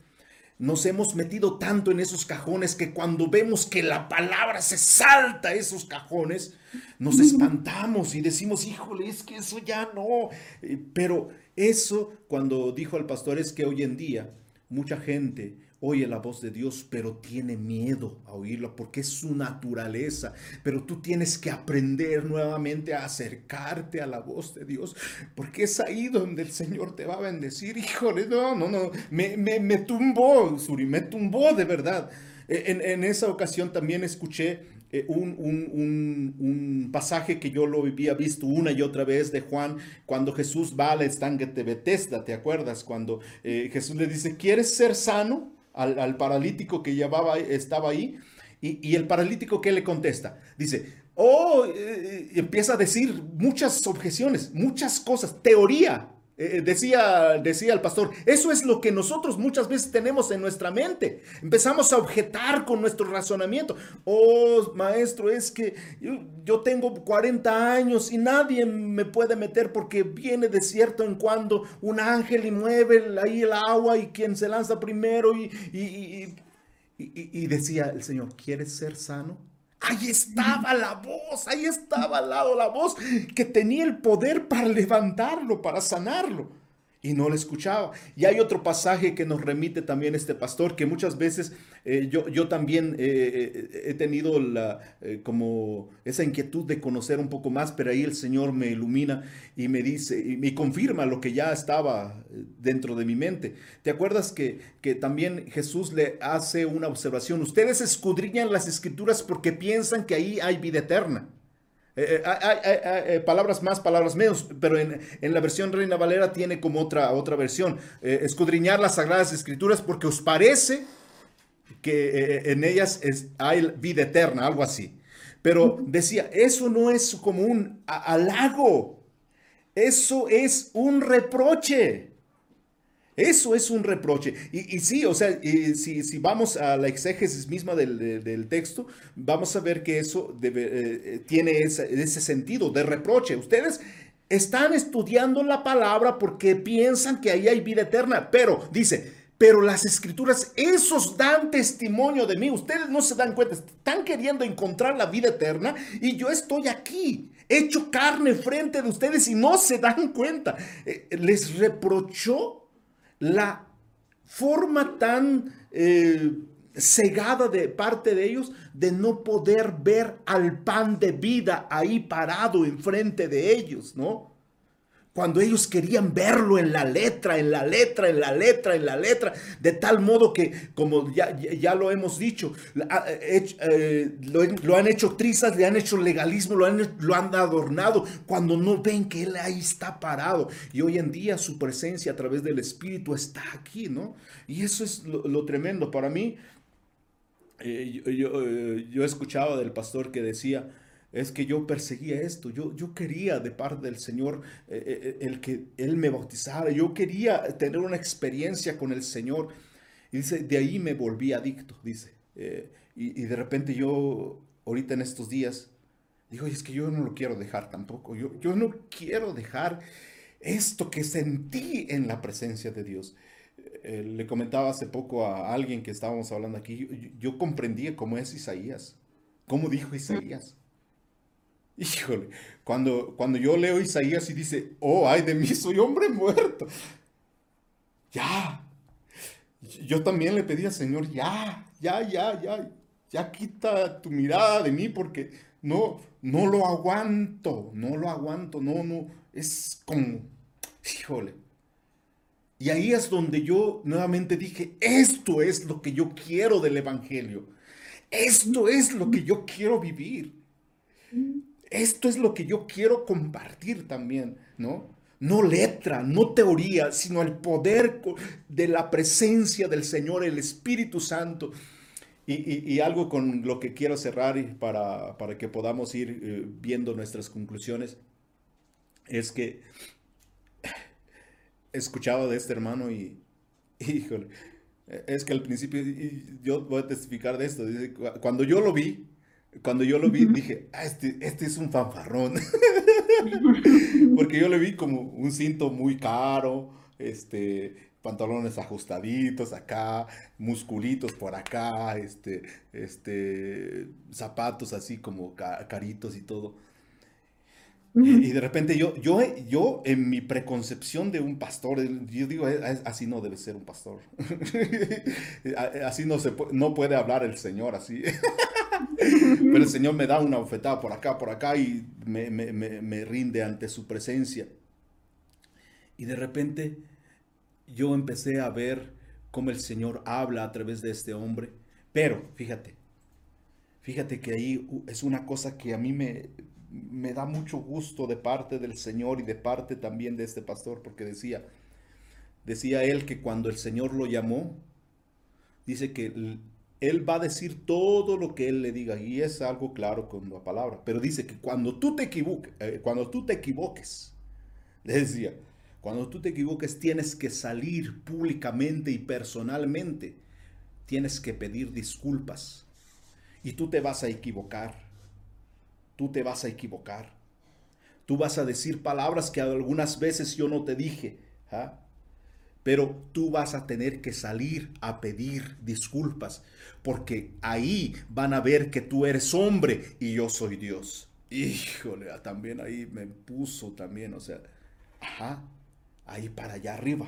nos hemos metido tanto en esos cajones que cuando vemos que la palabra se salta a esos cajones, nos espantamos y decimos, híjole, es que eso ya no. Eh, pero eso, cuando dijo al pastor, es que hoy en día mucha gente oye la voz de Dios, pero tiene miedo a oírlo porque es su naturaleza. Pero tú tienes que aprender nuevamente a acercarte a la voz de Dios, porque es ahí donde el Señor te va a bendecir. Híjole, no, no, no, me, me, me tumbó, Suri, me tumbó de verdad. E, en, en esa ocasión también escuché eh, un, un, un, pasaje que yo lo había visto una y otra vez de Juan, cuando Jesús va al estanque de Bethesda, ¿te acuerdas? Cuando eh, Jesús le dice, ¿quieres ser sano? Al, paralítico que llevaba, estaba ahí. Y, el paralítico, ¿qué le contesta? Dice, Oh, eh, empieza a decir muchas objeciones, muchas cosas, teoría. Eh, decía, decía el pastor, eso es lo que nosotros muchas veces tenemos en nuestra mente. Empezamos a objetar con nuestro razonamiento. Oh, maestro, es que yo, yo, tengo 40 años y nadie me puede meter porque viene de cierto en cuando un ángel y mueve ahí el agua y quien se lanza primero y, y, y, y decía el Señor, ¿quieres ser sano? Ahí estaba la voz, ahí estaba al lado la voz que tenía el poder para levantarlo, para sanarlo y no le escuchaba. Y hay otro pasaje que nos remite también este pastor, que muchas veces eh, yo, yo, también eh, eh, he tenido la, como esa inquietud de conocer un poco más, pero ahí el Señor me ilumina y me dice, y me confirma lo que ya estaba dentro de mi mente. ¿Te acuerdas que, que también Jesús le hace una observación? Ustedes escudriñan las escrituras porque piensan que ahí hay vida eterna. Eh, eh, hay, palabras más, palabras menos, pero en, la versión Reina Valera tiene como otra, otra versión. Eh, escudriñar las sagradas escrituras porque os parece que en ellas hay vida eterna, algo así. Pero decía, eso no es como un halago, eso es un reproche. Eso es un reproche. Y, sí, o sea, si, vamos a la exégesis misma del, texto, vamos a ver que eso eh, tiene ese, sentido de reproche. Ustedes están estudiando la palabra porque piensan que ahí hay vida eterna, pero dice, pero las escrituras, esos dan testimonio de mí. Ustedes no se dan cuenta, están queriendo encontrar la vida eterna y yo estoy aquí, hecho carne frente de ustedes y no se dan cuenta. Eh, les reprochó la forma tan eh, cegada de parte de ellos de no poder ver al pan de vida ahí parado enfrente de ellos, ¿no? Cuando ellos querían verlo en la letra, en la letra, en la letra, en la letra, de tal modo que, como ya, ya lo hemos dicho, eh, lo, han hecho trizas, le han hecho legalismo, lo han, lo han adornado, cuando no ven que Él ahí está parado. Y hoy en día su presencia a través del Espíritu está aquí, ¿no? Y eso es lo, tremendo. Para mí, eh, yo, yo, eh, yo escuchaba del pastor que decía, es que yo perseguía esto, yo, yo quería de parte del Señor eh, eh, eh, el que Él me bautizara, yo quería tener una experiencia con el Señor. Y dice, de ahí me volví adicto, dice. y, de repente yo, ahorita en estos días, digo, es que yo no lo quiero dejar tampoco, yo, yo no quiero dejar esto que sentí en la presencia de Dios. le comentaba hace poco a alguien que estábamos hablando aquí, yo, yo comprendía cómo es Isaías, cómo dijo Isaías. Híjole, cuando, cuando yo leo Isaías y dice, oh, ay de mí, soy hombre muerto. Ya. Yo también le pedí al Señor, ya, ya, ya, ya, ya quita tu mirada de mí porque no, no lo aguanto, no lo aguanto, no, no, es como, híjole. Y ahí es donde yo nuevamente dije, esto es lo que yo quiero del Evangelio. Esto es lo que yo quiero vivir. Esto es lo que yo quiero compartir también, ¿no? No letra, no teoría, sino el poder de la presencia del Señor, el Espíritu Santo. Y, algo con lo que quiero cerrar para, para que podamos ir eh, viendo nuestras conclusiones es que escuchaba de este hermano y, híjole, es que al principio, yo voy a testificar de esto, cuando yo lo vi, cuando yo lo vi, dije, ah, este, este es un fanfarrón. Porque yo le vi como un cinto muy caro, este, pantalones ajustaditos acá, musculitos por acá, este, este, zapatos así como caritos y todo. Y de repente yo, yo, yo en mi preconcepción de un pastor, yo digo, así no debe ser un pastor. así no, se no puede hablar el Señor así. Pero el Señor me da una bofetada por acá, por acá y me, me, me, rinde ante su presencia. Y de repente yo empecé a ver cómo el Señor habla a través de este hombre. Pero, fíjate, fíjate que ahí es una cosa que a mí me, me da mucho gusto de parte del Señor y de parte también de este pastor, porque decía, decía él que cuando el Señor lo llamó, dice que Él va a decir todo lo que Él le diga y es algo claro con la palabra. Pero dice que cuando tú te equivoques, eh, cuando tú te equivoques, decía, cuando tú te equivoques tienes que salir públicamente y personalmente. Tienes que pedir disculpas. Y tú te vas a equivocar. Tú te vas a equivocar. Tú vas a decir palabras que algunas veces yo no te dije. ¿ah? Pero tú vas a tener que salir a pedir disculpas. Porque ahí van a ver que tú eres hombre y yo soy Dios. Híjole, también ahí me puso también, o sea, ajá, ahí para allá arriba,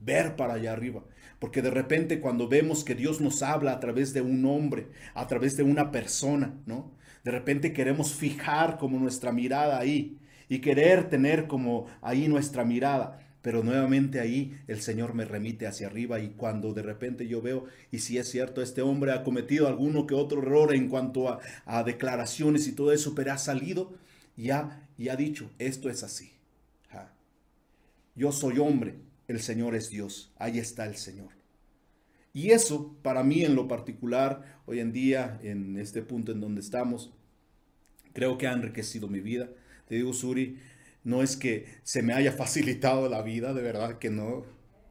ver para allá arriba. Porque de repente cuando vemos que Dios nos habla a través de un hombre, a través de una persona, ¿no? De repente queremos fijar como nuestra mirada ahí y querer tener como ahí nuestra mirada. Pero nuevamente ahí el Señor me remite hacia arriba y cuando de repente yo veo, y si es cierto, este hombre ha cometido alguno que otro error en cuanto a, declaraciones y todo eso, pero ha salido y ha, y ha dicho, esto es así. Yo soy hombre, el Señor es Dios, ahí está el Señor. Y eso, para mí en lo particular, hoy en día, en este punto en donde estamos, creo que ha enriquecido mi vida. Te digo, Suri, no es que se me haya facilitado la vida, de verdad que no,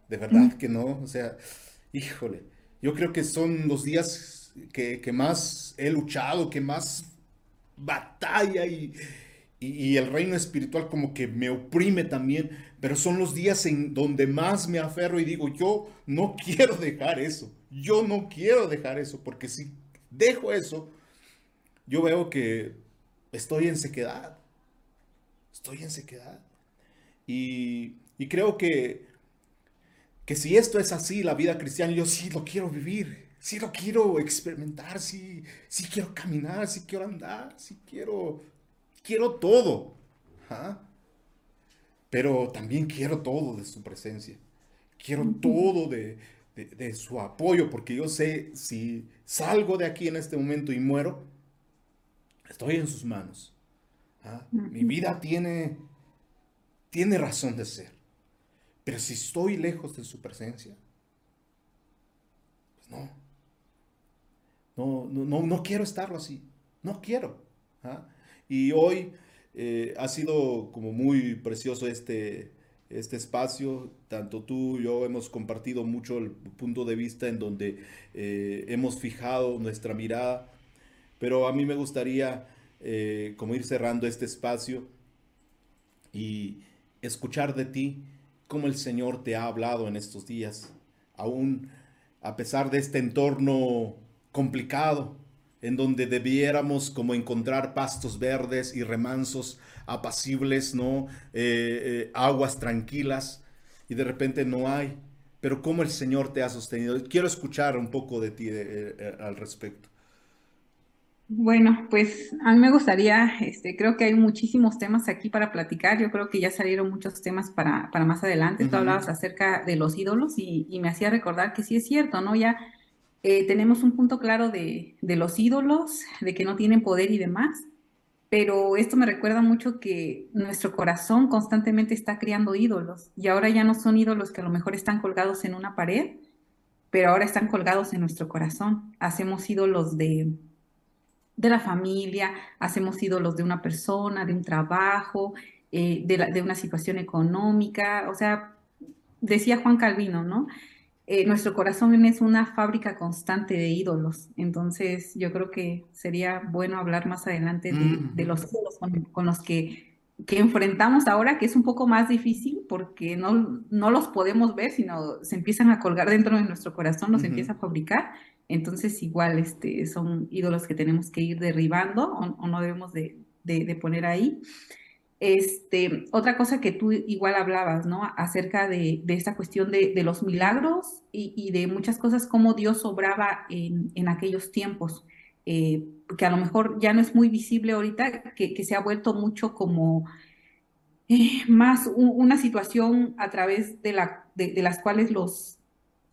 de verdad que no. O sea, híjole, yo creo que son los días que, que más he luchado, que más batalla y, y, el reino espiritual como que me oprime también, pero son los días en donde más me aferro y digo, yo no quiero dejar eso, yo no quiero dejar eso, porque si dejo eso, yo veo que estoy en sequedad, estoy en sequedad. Y, y creo que, que si esto es así, la vida cristiana, yo sí lo quiero vivir, sí lo quiero experimentar, sí, sí quiero caminar, sí quiero andar, sí quiero quiero todo. Pero también quiero todo de su presencia. Quiero todo de, su apoyo, porque yo sé si salgo de aquí en este momento y muero, estoy en sus manos. Mi vida tiene, tiene razón de ser. Pero si estoy lejos de su presencia, pues no. No, no, no, quiero estarlo así. No quiero. Y hoy eh, ha sido como muy precioso este, este espacio. Tanto tú y yo hemos compartido mucho el punto de vista en donde eh, hemos fijado nuestra mirada. Pero a mí me gustaría eh, como ir cerrando este espacio y escuchar de ti cómo el Señor te ha hablado en estos días, aún a pesar de este entorno complicado, en donde debiéramos como encontrar pastos verdes y remansos apacibles, ¿no? Eh, eh, aguas tranquilas, y de repente no hay. Pero cómo el Señor te ha sostenido. Quiero escuchar un poco de ti eh, al respecto. Bueno, pues a mí me gustaría, este, creo que hay muchísimos temas aquí para platicar. Yo creo que ya salieron muchos temas para, para más adelante. Tú hablabas acerca de los ídolos y, y me hacía recordar que sí es cierto, ¿no? Ya eh, tenemos un punto claro de, los ídolos, de que no tienen poder y demás, pero esto me recuerda mucho que nuestro corazón constantemente está creando ídolos y ahora ya no son ídolos que a lo mejor están colgados en una pared, pero ahora están colgados en nuestro corazón. Hacemos ídolos de, de la familia, hacemos ídolos de una persona, de un trabajo, eh, de, de una situación económica, o sea, decía Juan Calvino, ¿no? Eh, nuestro corazón es una fábrica constante de ídolos. Entonces, yo creo que sería bueno hablar más adelante de, los ídolos con, los que, que, enfrentamos ahora, que es un poco más difícil porque no, no, los podemos ver, sino se empiezan a colgar dentro de nuestro corazón, los empieza a fabricar. Entonces, igual este, son ídolos que tenemos que ir derribando o, no debemos de, de poner ahí. Este, otra cosa que tú igual hablabas, ¿no? Acerca de, esta cuestión de, los milagros y, de muchas cosas, cómo Dios obraba en, aquellos tiempos, eh, que a lo mejor ya no es muy visible ahorita, que, se ha vuelto mucho como eh, más una situación a través de, la, de, las cuales los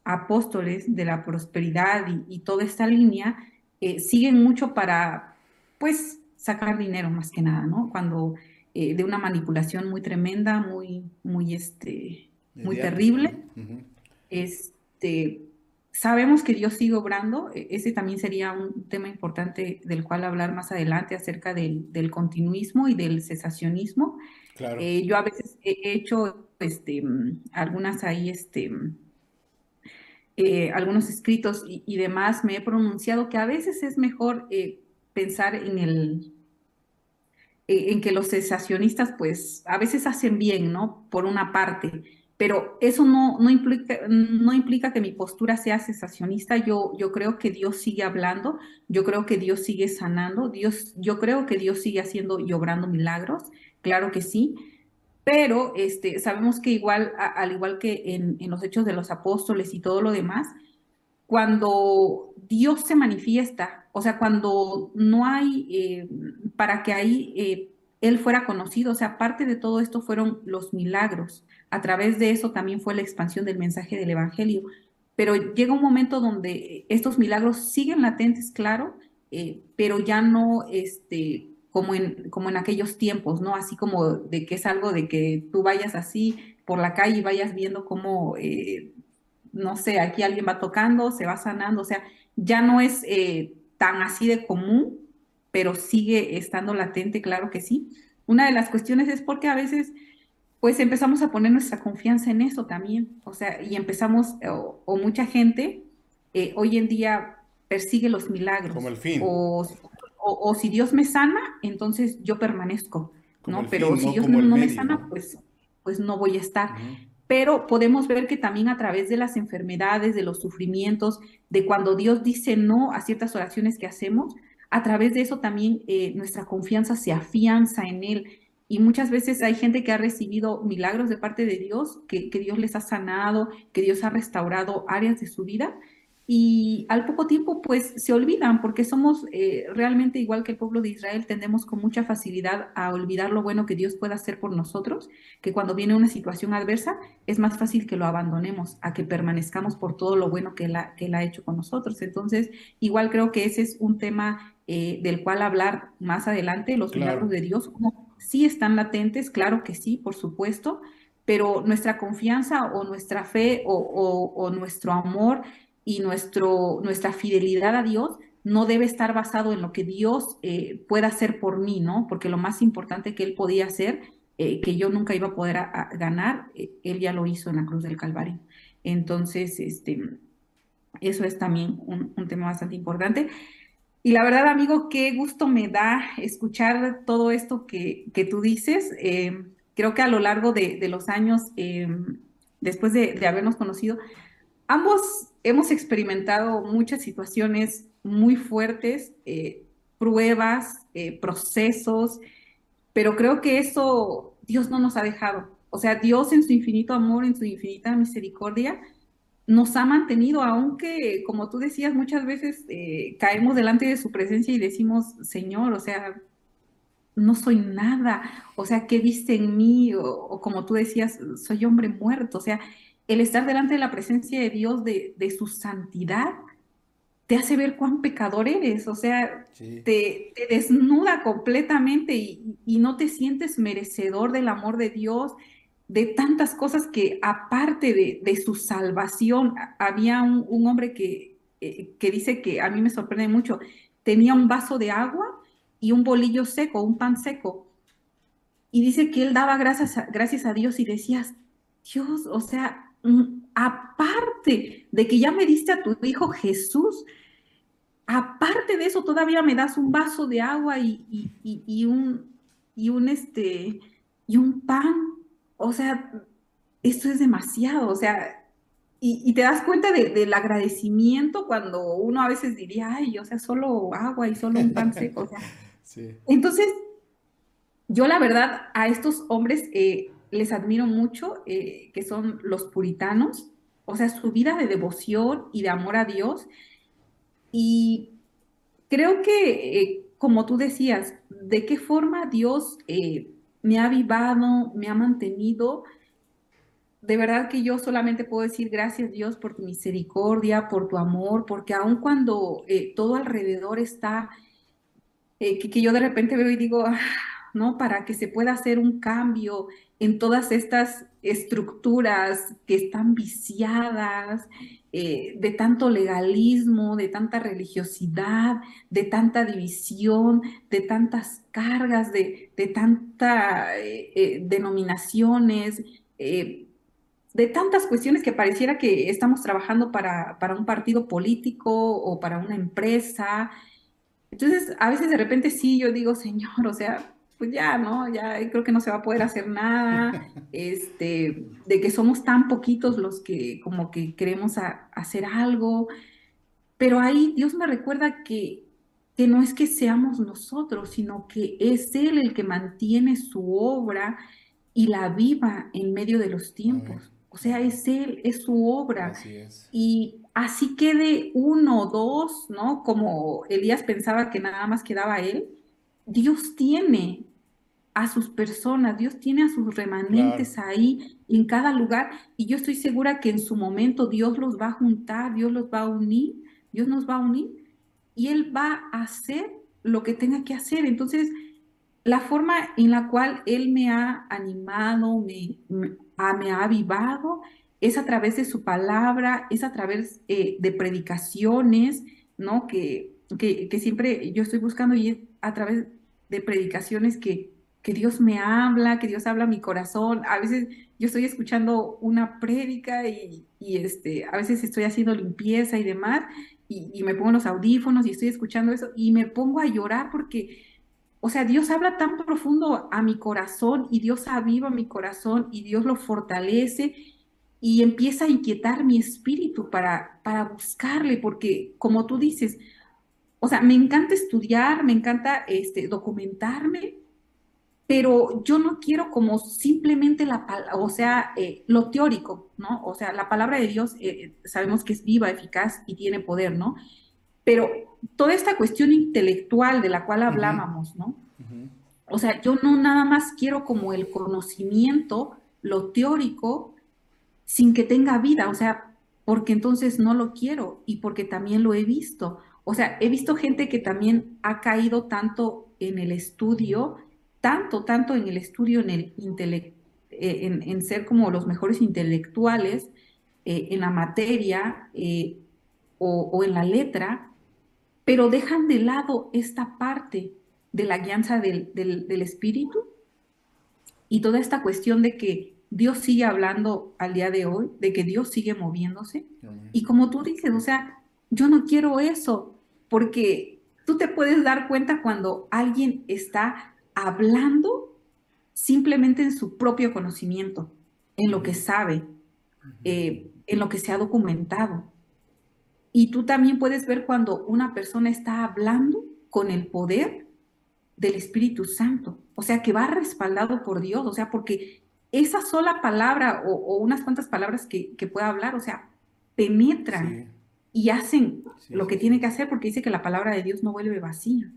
apóstoles de la prosperidad y, toda esta línea eh, siguen mucho para, pues, sacar dinero más que nada, ¿no? Cuando eh, de una manipulación muy tremenda, muy, muy, este, muy terrible. Este, sabemos que Dios sigue obrando. E, ese también sería un tema importante del cual hablar más adelante acerca del, del continuismo y del cesacionismo. Claro. Eh, yo a veces he hecho este, algunas ahí, este, eh, algunos escritos y, demás, me he pronunciado que a veces es mejor eh, pensar en el en que los cesacionistas pues a veces hacen bien, ¿no? Por una parte, pero eso no, no, implica, no implica que mi postura sea cesacionista. Yo, yo creo que Dios sigue hablando, yo creo que Dios sigue sanando, Dios, yo creo que Dios sigue haciendo y obrando milagros, claro que sí, pero este, sabemos que igual, al igual que en, en, los hechos de los apóstoles y todo lo demás, cuando Dios se manifiesta, o sea, cuando no hay, eh, para que ahí eh, Él fuera conocido, o sea, parte de todo esto fueron los milagros a través de eso también fue la expansión del mensaje del Evangelio. Pero llega un momento donde estos milagros siguen latentes, claro, eh, pero ya no este, como, en, como en aquellos tiempos, ¿no? Así como de que es algo de que tú vayas así por la calle y vayas viendo cómo, no sé, aquí alguien va tocando, se va sanando, o sea, ya no es tan así de común, pero sigue estando latente, claro que sí. Una de las cuestiones es porque a veces pues empezamos a poner nuestra confianza en eso también. O sea, y empezamos, o, mucha gente eh, hoy en día persigue los milagros. Como el fin. O, o, si Dios me sana, entonces yo permanezco, ¿no? Pero si Dios no, me sana, pues, pues no voy a estar. Pero podemos ver que también a través de las enfermedades, de los sufrimientos, de cuando Dios dice no a ciertas oraciones que hacemos, a través de eso también eh, nuestra confianza se afianza en Él y muchas veces hay gente que ha recibido milagros de parte de Dios, que, Dios les ha sanado, que Dios ha restaurado áreas de su vida. Y al poco tiempo, pues se olvidan, porque somos eh, realmente igual que el pueblo de Israel, tendemos con mucha facilidad a olvidar lo bueno que Dios puede hacer por nosotros, que cuando viene una situación adversa es más fácil que lo abandonemos, a que permanezcamos por todo lo bueno que Él ha, que ha hecho con nosotros. Entonces, igual creo que ese es un tema eh, del cual hablar más adelante, los milagros de Dios, como sí están latentes, claro que sí, por supuesto, pero nuestra confianza o nuestra fe o, nuestro amor y nuestro, nuestra fidelidad a Dios no debe estar basado en lo que Dios eh, pueda hacer por mí, ¿no? Porque lo más importante que Él podía hacer, eh, que yo nunca iba a poder ganar, eh, Él ya lo hizo en la cruz del Calvario. Entonces, este, eso es también un, un tema bastante importante. Y la verdad, amigo, qué gusto me da escuchar todo esto que, que tú dices. Creo que a lo largo de, de los años, después de, de, habernos conocido, ambos hemos experimentado muchas situaciones muy fuertes, eh, pruebas, procesos, pero creo que eso Dios no nos ha dejado. O sea, Dios en su infinito amor, en su infinita misericordia, nos ha mantenido, aunque, como tú decías, muchas veces eh, caemos delante de su presencia y decimos, Señor, o sea, no soy nada, o sea, ¿qué viste en mí? O, como tú decías, soy hombre muerto, o sea, el estar delante de la presencia de Dios, de, su santidad, te hace ver cuán pecador eres, o sea, te, desnuda completamente y, y no te sientes merecedor del amor de Dios de tantas cosas que aparte de, su salvación, había un, hombre que, eh, que, dice que a mí me sorprende mucho, tenía un vaso de agua y un bolillo seco, un pan seco. Y dice que él daba gracias a, gracias a Dios y decías, Dios, o sea, aparte de que ya me diste a tu hijo Jesús, aparte de eso todavía me das un vaso de agua y, y un, y un, este, y un pan o sea, esto es demasiado, o sea, y, te das cuenta del agradecimiento cuando uno a veces diría, ay, o sea, solo agua y solo un pan seco. O sea. Entonces, yo la verdad a estos hombres eh, les admiro mucho, eh, que son los puritanos, o sea, su vida de devoción y de amor a Dios. Y creo que, eh, como tú decías, de qué forma Dios me ha avivado, me ha mantenido. De verdad que yo solamente puedo decir gracias Dios por tu misericordia, por tu amor, porque aun cuando eh, todo alrededor está, eh, que, yo de repente veo y digo, ah, ¿no? Para que se pueda hacer un cambio en todas estas estructuras que están viciadas, eh, de tanto legalismo, de tanta religiosidad, de tanta división, de tantas cargas, de, de tantas eh, eh, denominaciones, de tantas cuestiones que pareciera que estamos trabajando para, para un partido político o para una empresa. Entonces, a veces de repente sí, yo digo, Señor, o sea, pues ya, ¿no? Ya creo que no se va a poder hacer nada, este, de que somos tan poquitos los que como que queremos hacer algo, pero ahí Dios me recuerda que, que no es que seamos nosotros, sino que es Él el que mantiene su obra y la viva en medio de los tiempos. O sea, es Él, es su obra. Y así quede uno o dos, ¿no? Como Elías pensaba que nada más quedaba Él, Dios tiene a sus personas, Dios tiene a sus remanentes ahí en cada lugar y yo estoy segura que en su momento Dios los va a juntar, Dios los va a unir, Dios nos va a unir y Él va a hacer lo que tenga que hacer. Entonces, la forma en la cual Él me ha animado, me, me, ha avivado, es a través de su palabra, es a través eh, de predicaciones, ¿no? Que, que, que siempre yo estoy buscando y es a través de predicaciones que, que Dios me habla, que Dios habla a mi corazón. A veces yo estoy escuchando una prédica y, este, a veces estoy haciendo limpieza y demás, y, me pongo los audífonos y estoy escuchando eso y me pongo a llorar porque, o sea, Dios habla tan profundo a mi corazón y Dios aviva mi corazón y Dios lo fortalece y empieza a inquietar mi espíritu para, para buscarle, porque como tú dices, o sea, me encanta estudiar, me encanta este, documentarme, pero yo no quiero como simplemente la, o sea, eh, lo teórico, ¿no? O sea, la palabra de Dios eh, sabemos que es viva, eficaz y tiene poder, ¿no? Pero toda esta cuestión intelectual de la cual hablábamos, ¿no? O sea, yo no nada más quiero como el conocimiento, lo teórico, sin que tenga vida, o sea, porque entonces no lo quiero y porque también lo he visto. O sea, he visto gente que también ha caído tanto en el estudio, tanto, tanto en el estudio, en, el eh, en, ser como los mejores intelectuales, eh, en la materia eh, o, en la letra, pero dejan de lado esta parte de la guianza del, espíritu y toda esta cuestión de que Dios sigue hablando al día de hoy, de que Dios sigue moviéndose. Y como tú dices, o sea, yo no quiero eso, porque tú te puedes dar cuenta cuando alguien está hablando simplemente en su propio conocimiento, en lo que sabe, eh, en lo que se ha documentado. Y tú también puedes ver cuando una persona está hablando con el poder del Espíritu Santo, o sea, que va respaldado por Dios, o sea, porque esa sola palabra o, unas cuantas palabras que, pueda hablar, o sea, penetran y hacen lo que tiene que hacer porque dice que la palabra de Dios no vuelve vacía.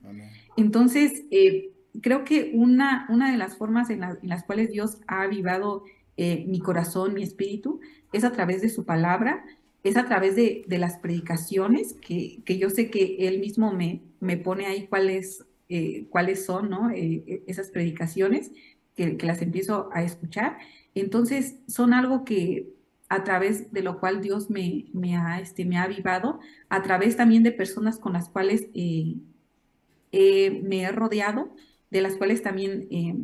Entonces, eh, creo que una, una de las formas en, las cuales Dios ha avivado eh, mi corazón, mi espíritu, es a través de su palabra, es a través de, las predicaciones, que, yo sé que Él mismo me, me pone ahí cuáles, eh, cuáles son ¿no? Eh, esas predicaciones, que, las empiezo a escuchar. Entonces, son algo que a través de lo cual Dios me, me, ha, este, me ha avivado, a través también de personas con las cuales me he rodeado, de las cuales también eh,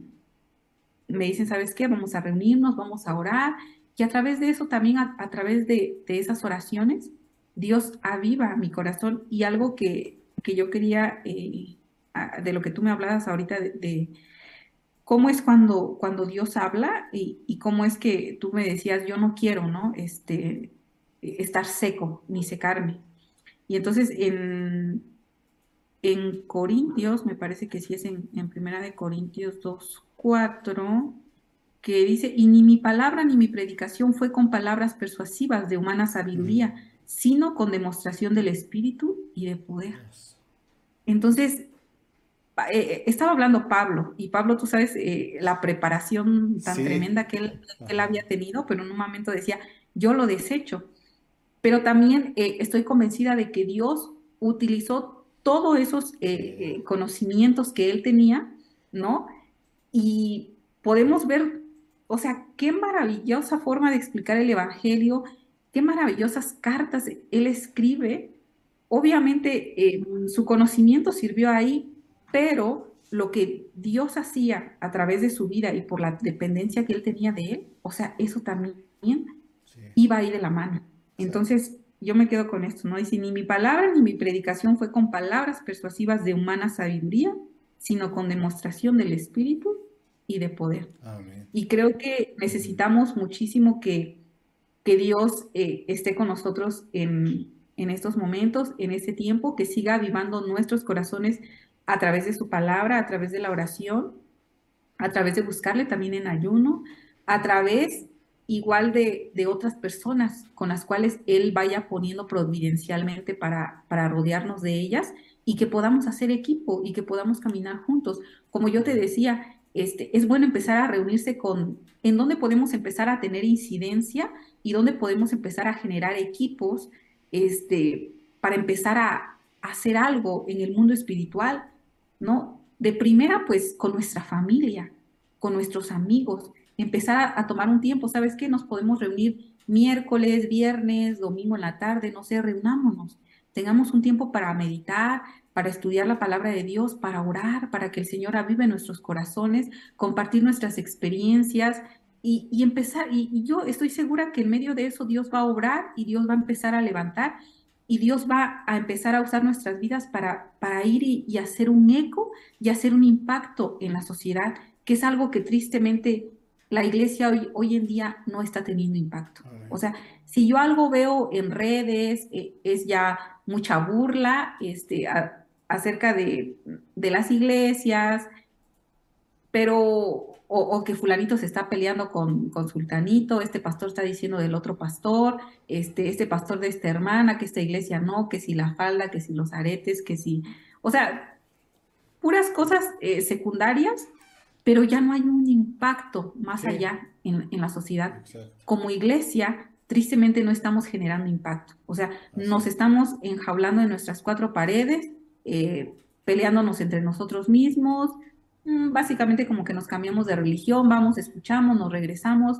me dicen, ¿sabes qué? Vamos a reunirnos, vamos a orar. Y a través de eso, también a, través de, esas oraciones, Dios aviva mi corazón. Y algo que, que yo quería, eh, de lo que tú me hablabas ahorita, de, cómo es cuando, cuando Dios habla y, y, cómo es que tú me decías, yo no quiero, ¿no? Este, estar seco ni secarme. Y entonces en, en Corintios, me parece que sí es en, Primera de Corintios 2, 4, que dice, y ni mi palabra ni mi predicación fue con palabras persuasivas de humana sabiduría, sino con demostración del Espíritu y de poder. Entonces, eh, eh, estaba hablando Pablo, y Pablo, tú sabes, eh, la preparación tan tremenda que él, él, había tenido, pero en un momento decía, yo lo desecho. Pero también estoy convencida de que Dios utilizó todos esos eh, eh, conocimientos que él tenía, ¿no? Y podemos ver o sea, qué maravillosa forma de explicar el Evangelio, qué maravillosas cartas él escribe. Obviamente eh, su conocimiento sirvió ahí, pero lo que Dios hacía a través de su vida y por la dependencia que él tenía de él, o sea, eso también iba ahí de la mano. Entonces, yo me quedo con esto, ¿no? Dice, ni mi palabra ni mi predicación fue con palabras persuasivas de humana sabiduría, sino con demostración del Espíritu y de poder. Y creo que necesitamos muchísimo que, que Dios eh, esté con nosotros en, en estos momentos, en ese tiempo, que siga avivando nuestros corazones a través de su palabra, a través de la oración, a través de buscarle también en ayuno, a través igual de, otras personas con las cuales Él vaya poniendo providencialmente para, para rodearnos de ellas y que podamos hacer equipo y que podamos caminar juntos. Como yo te decía, este, es bueno empezar a reunirse con en dónde podemos empezar a tener incidencia y dónde podemos empezar a generar equipos este, para empezar a, a hacer algo en el mundo espiritual, ¿no? De primera, pues con nuestra familia, con nuestros amigos, empezar a, tomar un tiempo, ¿sabes qué? Nos podemos reunir miércoles, viernes, domingo en la tarde, no sé, reunámonos. Tengamos un tiempo para meditar, para estudiar la palabra de Dios, para orar, para que el Señor avive nuestros corazones, compartir nuestras experiencias y, empezar. Y, yo estoy segura que en medio de eso Dios va a obrar y Dios va a empezar a levantar y Dios va a empezar a usar nuestras vidas para, para ir y, y hacer un eco y hacer un impacto en la sociedad, que es algo que tristemente la iglesia hoy, hoy en día no está teniendo impacto. O sea, si yo algo veo en redes, eh, es ya mucha burla este, acerca de, las iglesias, pero, o, que fulanito se está peleando con, con, sultanito, este pastor está diciendo del otro pastor, este, este pastor de esta hermana, que esta iglesia no, que si la falda, que si los aretes, que si, o sea, puras cosas eh, secundarias pero ya no hay un impacto más allá en, la sociedad. Como iglesia, tristemente no estamos generando impacto. O sea, nos estamos enjaulando en nuestras cuatro paredes, eh, peleándonos entre nosotros mismos, mm, básicamente como que nos cambiamos de religión, vamos, escuchamos, nos regresamos,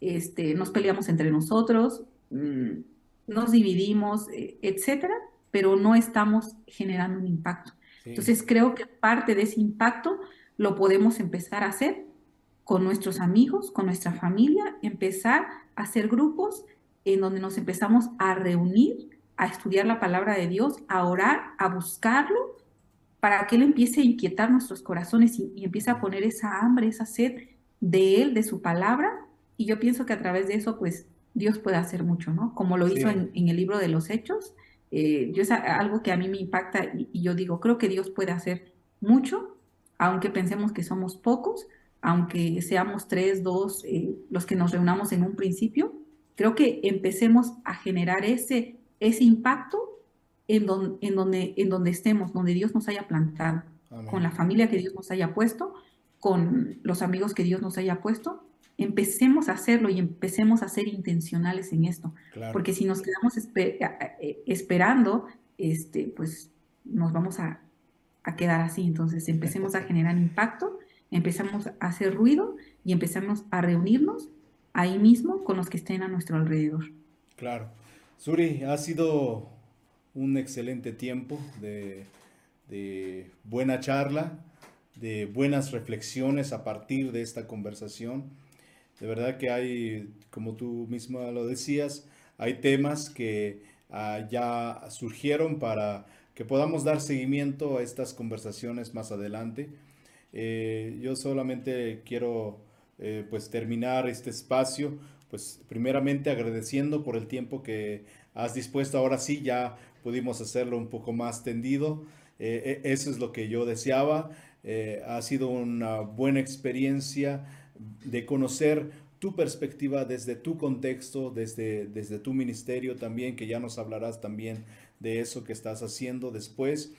este, nos peleamos entre nosotros, mm, nos dividimos, eh, etcétera, pero no estamos generando un impacto. Entonces creo que parte de ese impacto lo podemos empezar a hacer con nuestros amigos, con nuestra familia, empezar a hacer grupos en donde nos empezamos a reunir, a estudiar la palabra de Dios, a orar, a buscarlo, para que Él empiece a inquietar nuestros corazones y, empiece a poner esa hambre, esa sed de Él, de su palabra. Y yo pienso que a través de eso, pues Dios puede hacer mucho, ¿no? Como lo hizo en, el libro de los Hechos. Eh, yo es algo que a mí me impacta y yo digo, creo que Dios puede hacer mucho aunque pensemos que somos pocos, aunque seamos tres, dos, eh, los que nos reunamos en un principio, creo que empecemos a generar ese, ese impacto en, en, donde, en donde estemos, donde Dios nos haya plantado, con la familia que Dios nos haya puesto, con los amigos que Dios nos haya puesto. Empecemos a hacerlo y empecemos a ser intencionales en esto, porque si nos quedamos eh, esperando, este, pues nos vamos a, a quedar así. Entonces empecemos a generar impacto, empezamos a hacer ruido y empezamos a reunirnos ahí mismo con los que estén a nuestro alrededor. Claro. Suri, ha sido un excelente tiempo de, de buena charla, de buenas reflexiones a partir de esta conversación. De verdad que hay, como tú misma lo decías, hay temas que ah, ya surgieron para que podamos dar seguimiento a estas conversaciones más adelante. Eh, yo solamente quiero eh, pues terminar este espacio, pues primeramente agradeciendo por el tiempo que has dispuesto. Ahora sí, ya pudimos hacerlo un poco más tendido. Eh, eso es lo que yo deseaba. ha sido una buena experiencia de conocer tu perspectiva desde tu contexto, desde, desde tu ministerio también, que ya nos hablarás también de eso que estás haciendo después.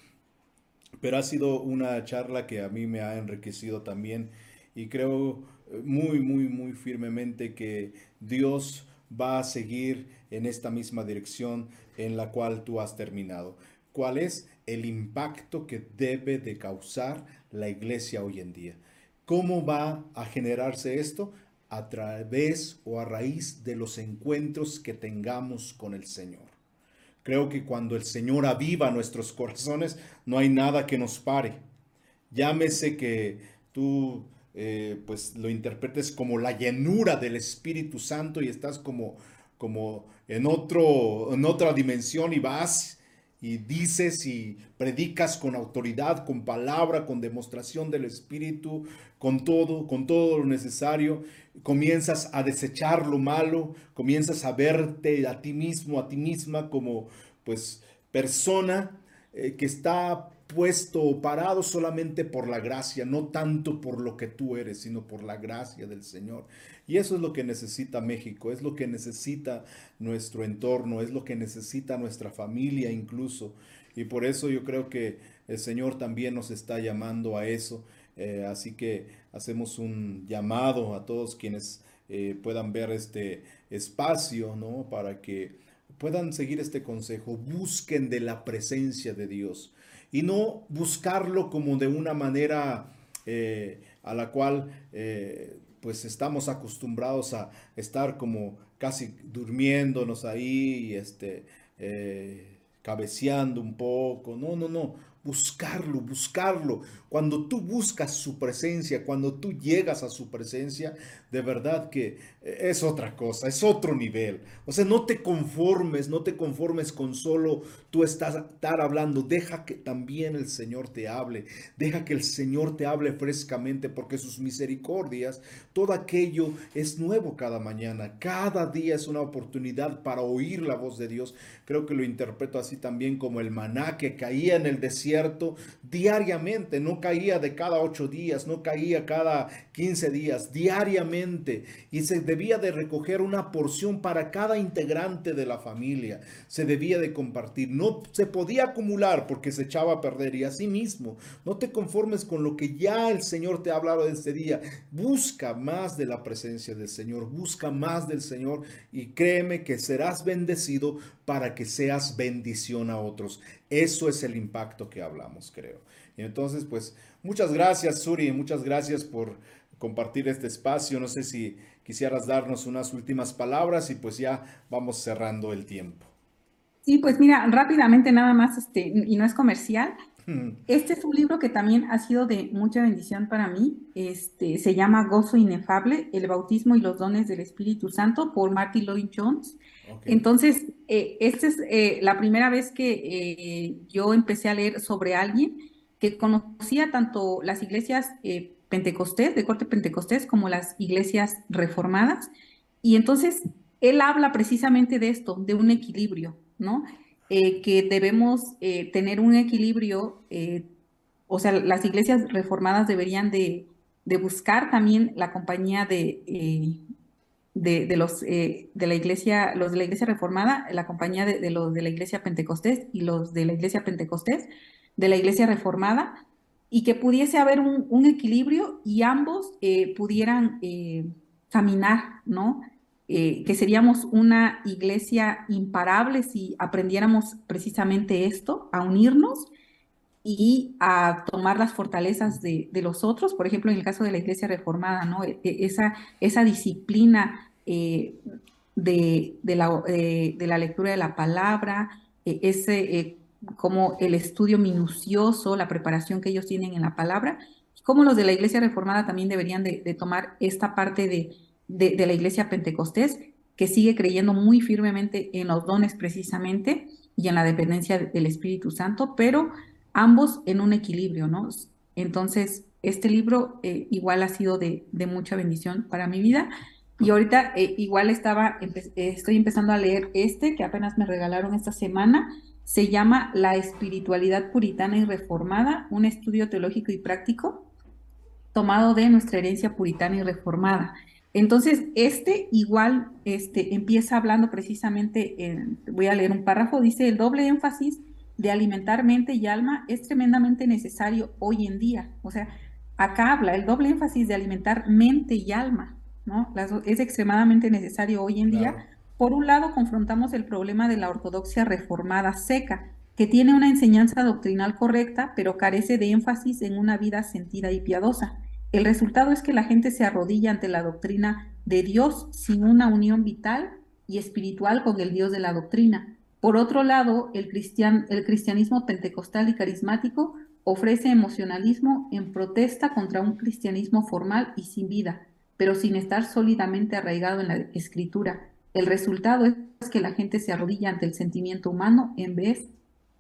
Pero ha sido una charla que a mí me ha enriquecido también y creo eh, muy, muy, muy firmemente que Dios va a seguir en esta misma dirección en la cual tú has terminado. ¿Cuál es el impacto que debe de causar la iglesia hoy en día? ¿Cómo va a generarse esto? a través o a raíz de los encuentros que tengamos con el Señor. Creo que cuando el Señor aviva nuestros corazones, no hay nada que nos pare. Llámese que tú eh, pues lo interpretes como la llenura del Espíritu Santo y estás como, como en, otro, en otra dimensión y vas y dices y predicas con autoridad, con palabra, con demostración del Espíritu, con todo, con todo lo necesario, comienzas a desechar lo malo, comienzas a verte a ti mismo, a ti misma como pues persona eh, que está puesto o parado solamente por la gracia, no tanto por lo que tú eres, sino por la gracia del Señor. Y eso es lo que necesita México, es lo que necesita nuestro entorno, es lo que necesita nuestra familia incluso. Y por eso yo creo que el Señor también nos está llamando a eso. Eh, así que hacemos un llamado a todos quienes eh, puedan ver este espacio, ¿no? Para que puedan seguir este consejo, busquen de la presencia de Dios y no buscarlo como de una manera eh, a la cual pues estamos acostumbrados a estar como casi durmiéndonos ahí este, eh, cabeceando un poco. No, no, no buscarlo, buscarlo. Cuando tú buscas su presencia, cuando tú llegas a su presencia, de verdad que es otra cosa, es otro nivel. O sea, no te conformes, no te conformes con solo tú estar hablando. Deja que también el Señor te hable. Deja que el Señor te hable frescamente porque sus misericordias, todo aquello es nuevo cada mañana. Cada día es una oportunidad para oír la voz de Dios. Creo que lo interpreto así también como el maná que caía en el desierto diariamente, no caía de cada ocho días, no caía cada quince días, diariamente. Y se debía de recoger una porción para cada integrante de la familia. Se debía de compartir. No se podía acumular porque se echaba a perder. Y así mismo, no te conformes con lo que ya el Señor te ha hablado este día. Busca más de la presencia del Señor, busca más del Señor y créeme que serás bendecido para que seas bendición a otros. Eso es el impacto que hablamos, creo. Y entonces, pues, muchas gracias, Suri, muchas gracias por compartir este espacio. No sé si quisieras darnos unas últimas palabras y pues ya vamos cerrando el tiempo. Sí, pues mira, rápidamente nada más, este, y no es comercial. Este es un libro que también ha sido de mucha bendición para mí. Este, se llama Gozo Inefable, el bautismo y los dones del Espíritu Santo por Marty Lloyd Jones. Entonces, eh, esta es eh, la primera vez que eh, yo empecé a leer sobre alguien que conocía tanto las iglesias pentecostés, de corte pentecostés, como las iglesias reformadas. Y entonces, él habla precisamente de esto, de un equilibrio, ¿no? que debemos tener un equilibrio, o sea, las iglesias reformadas deberían de, de buscar también la compañía de, de, los eh, de la iglesia, los de la iglesia reformada, la compañía de, los de la iglesia pentecostés y los de la iglesia pentecostés, de la iglesia reformada, y que pudiese haber un, equilibrio y ambos eh, pudieran eh, caminar, ¿no? que seríamos una iglesia imparable si aprendiéramos precisamente esto, a unirnos y a tomar las fortalezas de, los otros, por ejemplo, en el caso de la iglesia reformada, ¿no? E, e, esa, esa disciplina eh, de, la, eh, de, la, lectura de la palabra, eh, ese como el estudio minucioso, la preparación que ellos tienen en la palabra, como los de la iglesia reformada también deberían de, tomar esta parte de, de, la iglesia pentecostés, que sigue creyendo muy firmemente en los dones precisamente y en la dependencia del Espíritu Santo, pero ambos en un equilibrio, ¿no? Entonces, este libro igual ha sido de, mucha bendición para mi vida y ahorita eh, igual estaba, eh, estoy empezando a leer este que apenas me regalaron esta semana. Se llama La espiritualidad puritana y reformada, un estudio teológico y práctico tomado de nuestra herencia puritana y reformada. Entonces, este igual este, empieza hablando precisamente, voy a leer un párrafo, dice, el doble énfasis de alimentar mente y alma es tremendamente necesario hoy en día. O sea, acá habla el doble énfasis de alimentar mente y alma es extremadamente necesario hoy en día. Por un lado, confrontamos el problema de la ortodoxia reformada seca, que tiene una enseñanza doctrinal correcta, pero carece de énfasis en una vida sentida y piadosa. El resultado es que la gente se arrodilla ante la doctrina de Dios sin una unión vital y espiritual con el Dios de la doctrina. Por otro lado, el, cristian, el cristianismo pentecostal y carismático ofrece emocionalismo en protesta contra un cristianismo formal y sin vida, pero sin estar sólidamente arraigado en la escritura. El resultado es que la gente se arrodilla ante el sentimiento humano en vez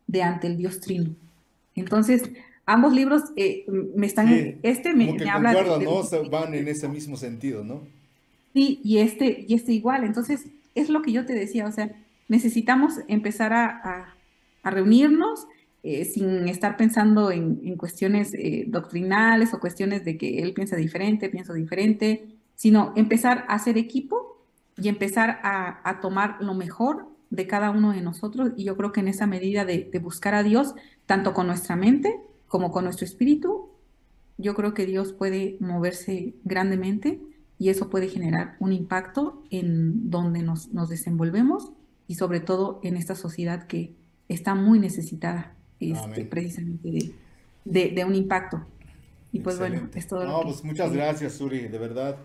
de ante el Dios trino. Entonces, ambos libros eh, me están... este me, habla de, ¿no? Van en ese mismo sentido, ¿no? Sí, y este, y este igual. Entonces, es lo que yo te decía, o sea, necesitamos empezar a, reunirnos eh, sin estar pensando en, cuestiones eh, doctrinales o cuestiones de que él piensa diferente, pienso diferente, sino empezar a hacer equipo y empezar a, tomar lo mejor de cada uno de nosotros. Y yo creo que en esa medida de, buscar a Dios, tanto con nuestra mente como con nuestro espíritu, yo creo que Dios puede moverse grandemente y eso puede generar un impacto en donde nos, nos desenvolvemos y sobre todo en esta sociedad que está muy necesitada este, precisamente de, un impacto. Y pues bueno, es todo. No, pues muchas gracias, Suri, de verdad.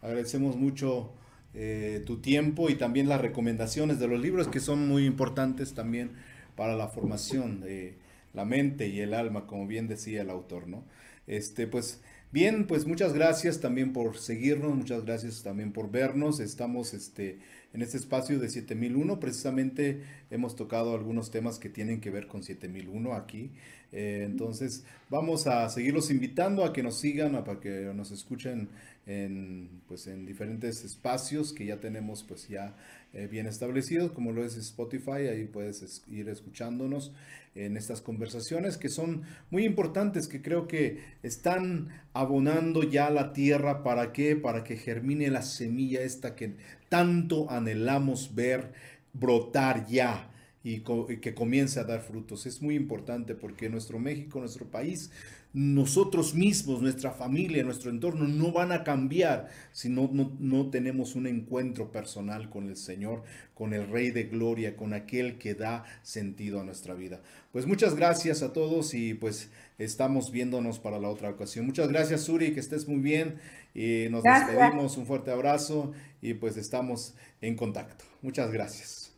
Agradecemos mucho eh, tu tiempo y también las recomendaciones de los libros que son muy importantes también para la formación de la mente y el alma, como bien decía el autor, ¿no? Este, pues bien, pues muchas gracias también por seguirnos, muchas gracias también por vernos. Estamos este en este espacio de 7001 precisamente hemos tocado algunos temas que tienen que ver con 7001 aquí. Eh, entonces vamos a seguirlos invitando a que nos sigan, a para que nos escuchen en, pues, en diferentes espacios que ya tenemos pues ya eh, bien establecidos, como lo es Spotify, ahí puedes ir escuchándonos en estas conversaciones que son muy importantes, que creo que están abonando ya la tierra, ¿para qué? Para que germine la semilla esta que tanto anhelamos ver brotar ya y, que comience a dar frutos. Es muy importante porque nuestro México, nuestro país, nosotros mismos, nuestra familia, nuestro entorno no van a cambiar si no, no, tenemos un encuentro personal con el Señor, con el Rey de Gloria, con aquel que da sentido a nuestra vida. Pues muchas gracias a todos y pues estamos viéndonos para la otra ocasión. Muchas gracias Suri, que estés muy bien y nos despedimos, un fuerte abrazo y pues estamos en contacto. Muchas gracias.